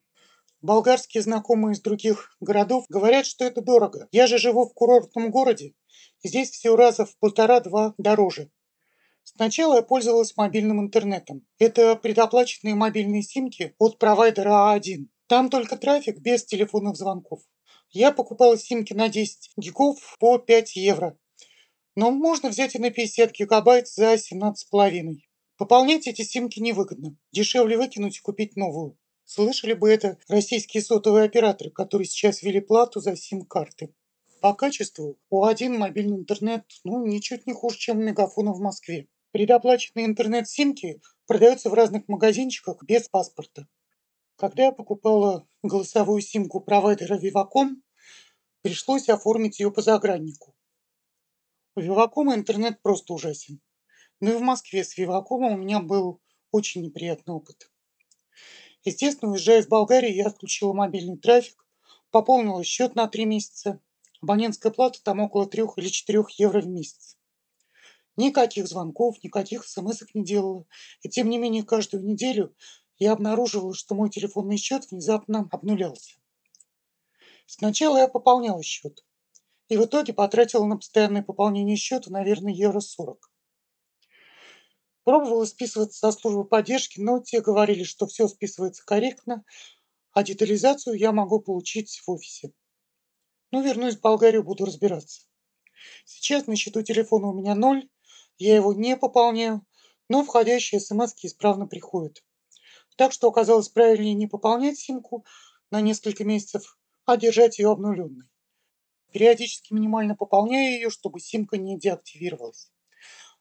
Болгарские знакомые из других городов говорят, что это дорого. Я же живу в курортном городе, Здесь все раза в полтора-два дороже. Сначала я пользовалась мобильным интернетом. Это предоплаченные мобильные симки от провайдера А1. Там только трафик без телефонных звонков. Я покупала симки на 10 гигов по 5 евро. Но можно взять и на 50 гигабайт за 17,5. Пополнять эти симки невыгодно. Дешевле выкинуть и купить новую. Слышали бы это российские сотовые операторы, которые сейчас ввели плату за сим-карты. По качеству у один мобильный интернет ну, ничуть не хуже, чем у мегафона в Москве. Предоплаченные интернет-симки продаются в разных магазинчиках без паспорта. Когда я покупала голосовую симку провайдера Viva.com, пришлось оформить ее по заграннику. У Viva.com интернет просто ужасен. Но и в Москве с Viva.com у меня был очень неприятный опыт. Естественно, уезжая из Болгарии, я отключила мобильный трафик, пополнила счет на три месяца Абонентская плата там около 3 или 4 евро в месяц. Никаких звонков, никаких смс не делала. И тем не менее, каждую неделю я обнаруживала, что мой телефонный счет внезапно обнулялся. Сначала я пополняла счет. И в итоге потратила на постоянное пополнение счета, наверное, евро 40. Пробовала списываться со службы поддержки, но те говорили, что все списывается корректно, а детализацию я могу получить в офисе. Ну, вернусь в Болгарию, буду разбираться. Сейчас на счету телефона у меня ноль, я его не пополняю, но входящие смс исправно приходят. Так что оказалось правильнее не пополнять симку на несколько месяцев, а держать ее обнуленной. Периодически минимально пополняю ее, чтобы симка не деактивировалась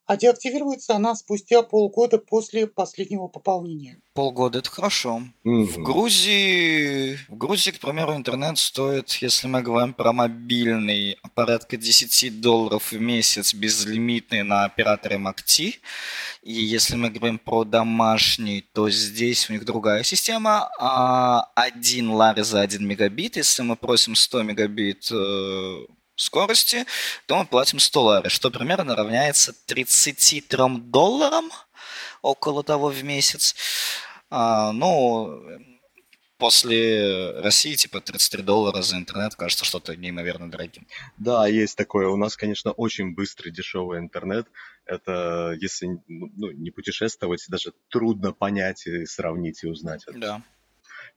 а деактивируется она спустя полгода после последнего пополнения. Полгода это хорошо. Угу. В Грузии, в Грузии, к примеру, интернет стоит, если мы говорим про мобильный, порядка 10 долларов в месяц безлимитный на операторе МакТи. И если мы говорим про домашний, то здесь у них другая система. А один лари за 1 мегабит. Если мы просим 100 мегабит э, скорости, то мы платим 100 лари, что примерно равняется 33 долларам, около того в месяц. А, ну, после России, типа, 33 доллара за интернет кажется что-то неимоверно дорогим. Да, есть такое. У нас, конечно, очень быстрый, дешевый интернет. Это, если ну, не путешествовать, даже трудно понять и сравнить и узнать. Да.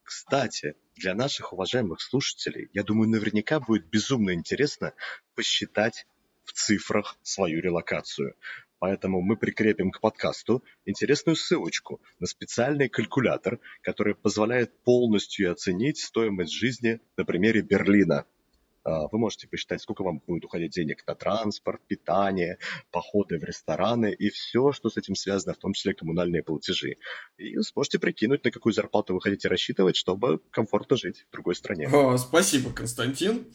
Кстати, для наших уважаемых слушателей, я думаю, наверняка будет безумно интересно посчитать в цифрах свою релокацию. Поэтому мы прикрепим к подкасту интересную ссылочку на специальный калькулятор, который позволяет полностью оценить стоимость жизни на примере Берлина – вы можете посчитать, сколько вам будет уходить денег на транспорт, питание, походы в рестораны и все, что с этим связано, в том числе коммунальные платежи. И сможете прикинуть, на какую зарплату вы хотите рассчитывать, чтобы комфортно жить в другой стране. О, спасибо, Константин.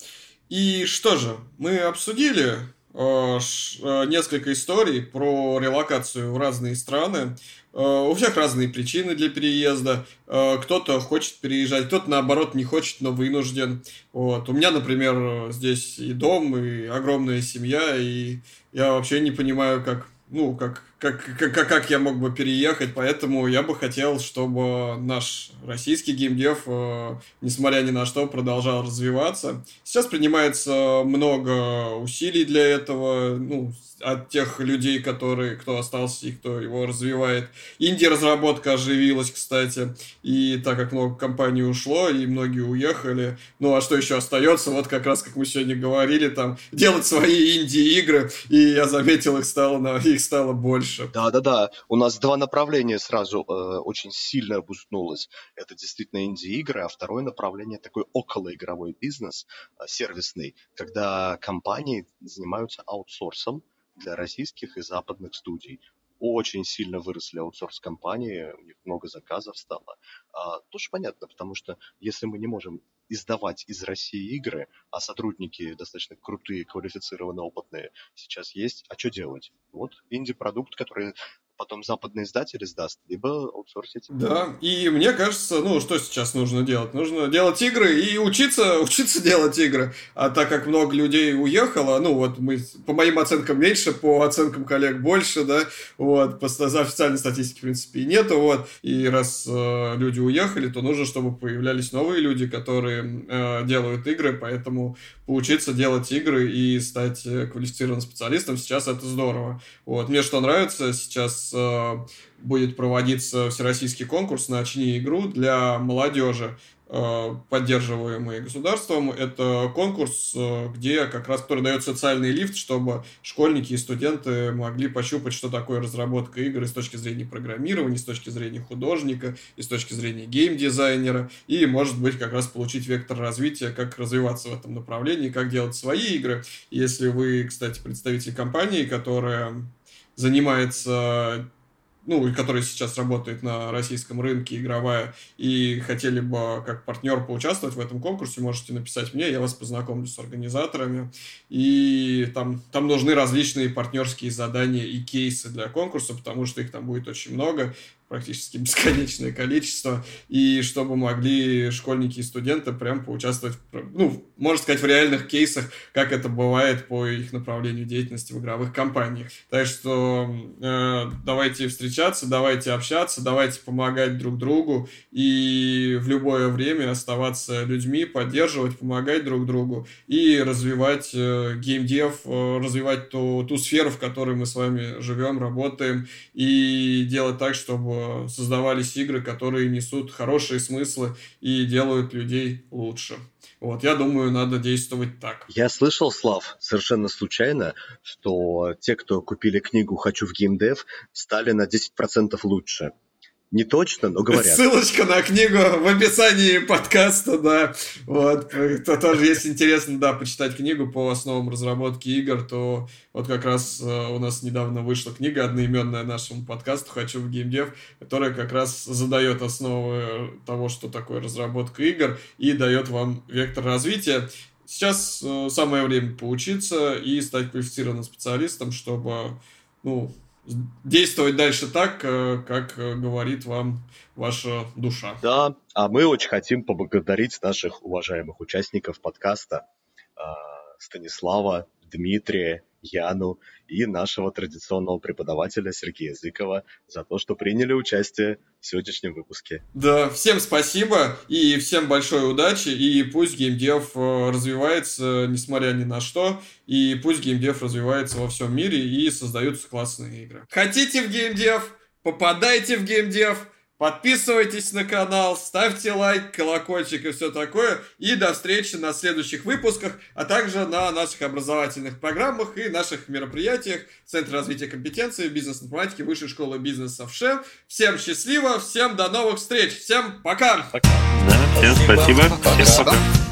И что же, мы обсудили несколько историй про релокацию в разные страны. У всех разные причины для переезда. Кто-то хочет переезжать, кто-то наоборот не хочет, но вынужден. Вот. У меня, например, здесь и дом, и огромная семья, и я вообще не понимаю, как ну, как, как, как, как я мог бы переехать, поэтому я бы хотел, чтобы наш российский геймдев, э, несмотря ни на что, продолжал развиваться. Сейчас принимается много усилий для этого, ну, от тех людей, которые, кто остался и кто его развивает. Инди-разработка оживилась, кстати, и так как много компаний ушло, и многие уехали, ну а что еще остается, вот как раз, как мы сегодня говорили, там, делать свои инди-игры, и я заметил, их стало, их стало больше. Да-да-да, у нас два направления сразу э, очень сильно обустнулось. Это действительно инди-игры, а второе направление такой околоигровой бизнес, э, сервисный, когда компании занимаются аутсорсом, для российских и западных студий. Очень сильно выросли аутсорс-компании, у них много заказов стало. А, тоже понятно, потому что если мы не можем издавать из России игры, а сотрудники достаточно крутые, квалифицированные, опытные сейчас есть, а что делать? Вот инди-продукт, который потом западный издатель издаст, либо аутсорсить. Да, и мне кажется, ну, что сейчас нужно делать? Нужно делать игры и учиться, <laughs> учиться делать игры. А так как много людей уехало, ну, вот мы, по моим оценкам меньше, по оценкам коллег больше, да, вот, по официальной статистике, в принципе, и нету, вот, и раз э, люди уехали, то нужно, чтобы появлялись новые люди, которые э, делают игры, поэтому поучиться делать игры и стать э, квалифицированным специалистом, сейчас это здорово. Вот, мне что нравится, сейчас Будет проводиться всероссийский конкурс на «Очни игру» для молодежи, э, поддерживаемый государством. Это конкурс, э, где как раз который дает социальный лифт, чтобы школьники и студенты могли пощупать, что такое разработка игр с точки зрения программирования, с точки зрения художника, и с точки зрения геймдизайнера, и, может быть, как раз получить вектор развития, как развиваться в этом направлении, как делать свои игры. Если вы, кстати, представитель компании, которая занимается ну, который сейчас работает на российском рынке, игровая, и хотели бы как партнер поучаствовать в этом конкурсе, можете написать мне, я вас познакомлю с организаторами. И там, там нужны различные партнерские задания и кейсы для конкурса, потому что их там будет очень много практически <laughs> бесконечное количество, и чтобы могли школьники и студенты прям поучаствовать, ну, можно сказать, в реальных кейсах, как это бывает по их направлению деятельности в игровых компаниях. Так что э, давайте встречаться, давайте общаться, давайте помогать друг другу и в любое время оставаться людьми, поддерживать, помогать друг другу и развивать э, геймдев, э, развивать ту, ту сферу, в которой мы с вами живем, работаем, и делать так, чтобы создавались игры, которые несут хорошие смыслы и делают людей лучше. Вот, я думаю, надо действовать так. Я слышал, Слав, совершенно случайно, что те, кто купили книгу «Хочу в геймдев», стали на 10% лучше. Не точно, но говорят. Ссылочка на книгу в описании подкаста, да. Вот. То тоже, если интересно, да, почитать книгу по основам разработки игр, то вот как раз э, у нас недавно вышла книга одноименная нашему подкасту «Хочу в геймдев», которая как раз задает основы того, что такое разработка игр и дает вам вектор развития. Сейчас э, самое время поучиться и стать квалифицированным специалистом, чтобы ну, действовать дальше так, э, как э, говорит вам ваша душа. Да, а мы очень хотим поблагодарить наших уважаемых участников подкаста а, Станислава, Дмитрия Яну и нашего традиционного преподавателя Сергея Зыкова за то, что приняли участие в сегодняшнем выпуске. Да, всем спасибо и всем большой удачи, и пусть геймдев э, развивается, несмотря ни на что, и пусть геймдев развивается во всем мире и создаются классные игры. Хотите в геймдев? Попадайте в геймдев! Подписывайтесь на канал, ставьте лайк, колокольчик и все такое. И до встречи на следующих выпусках, а также на наших образовательных программах и наших мероприятиях Центра развития компетенции бизнес-информатики Высшей школы бизнеса в ШЕМ. Всем счастливо, всем до новых встреч, всем пока! пока. Да, всем спасибо. Всем пока.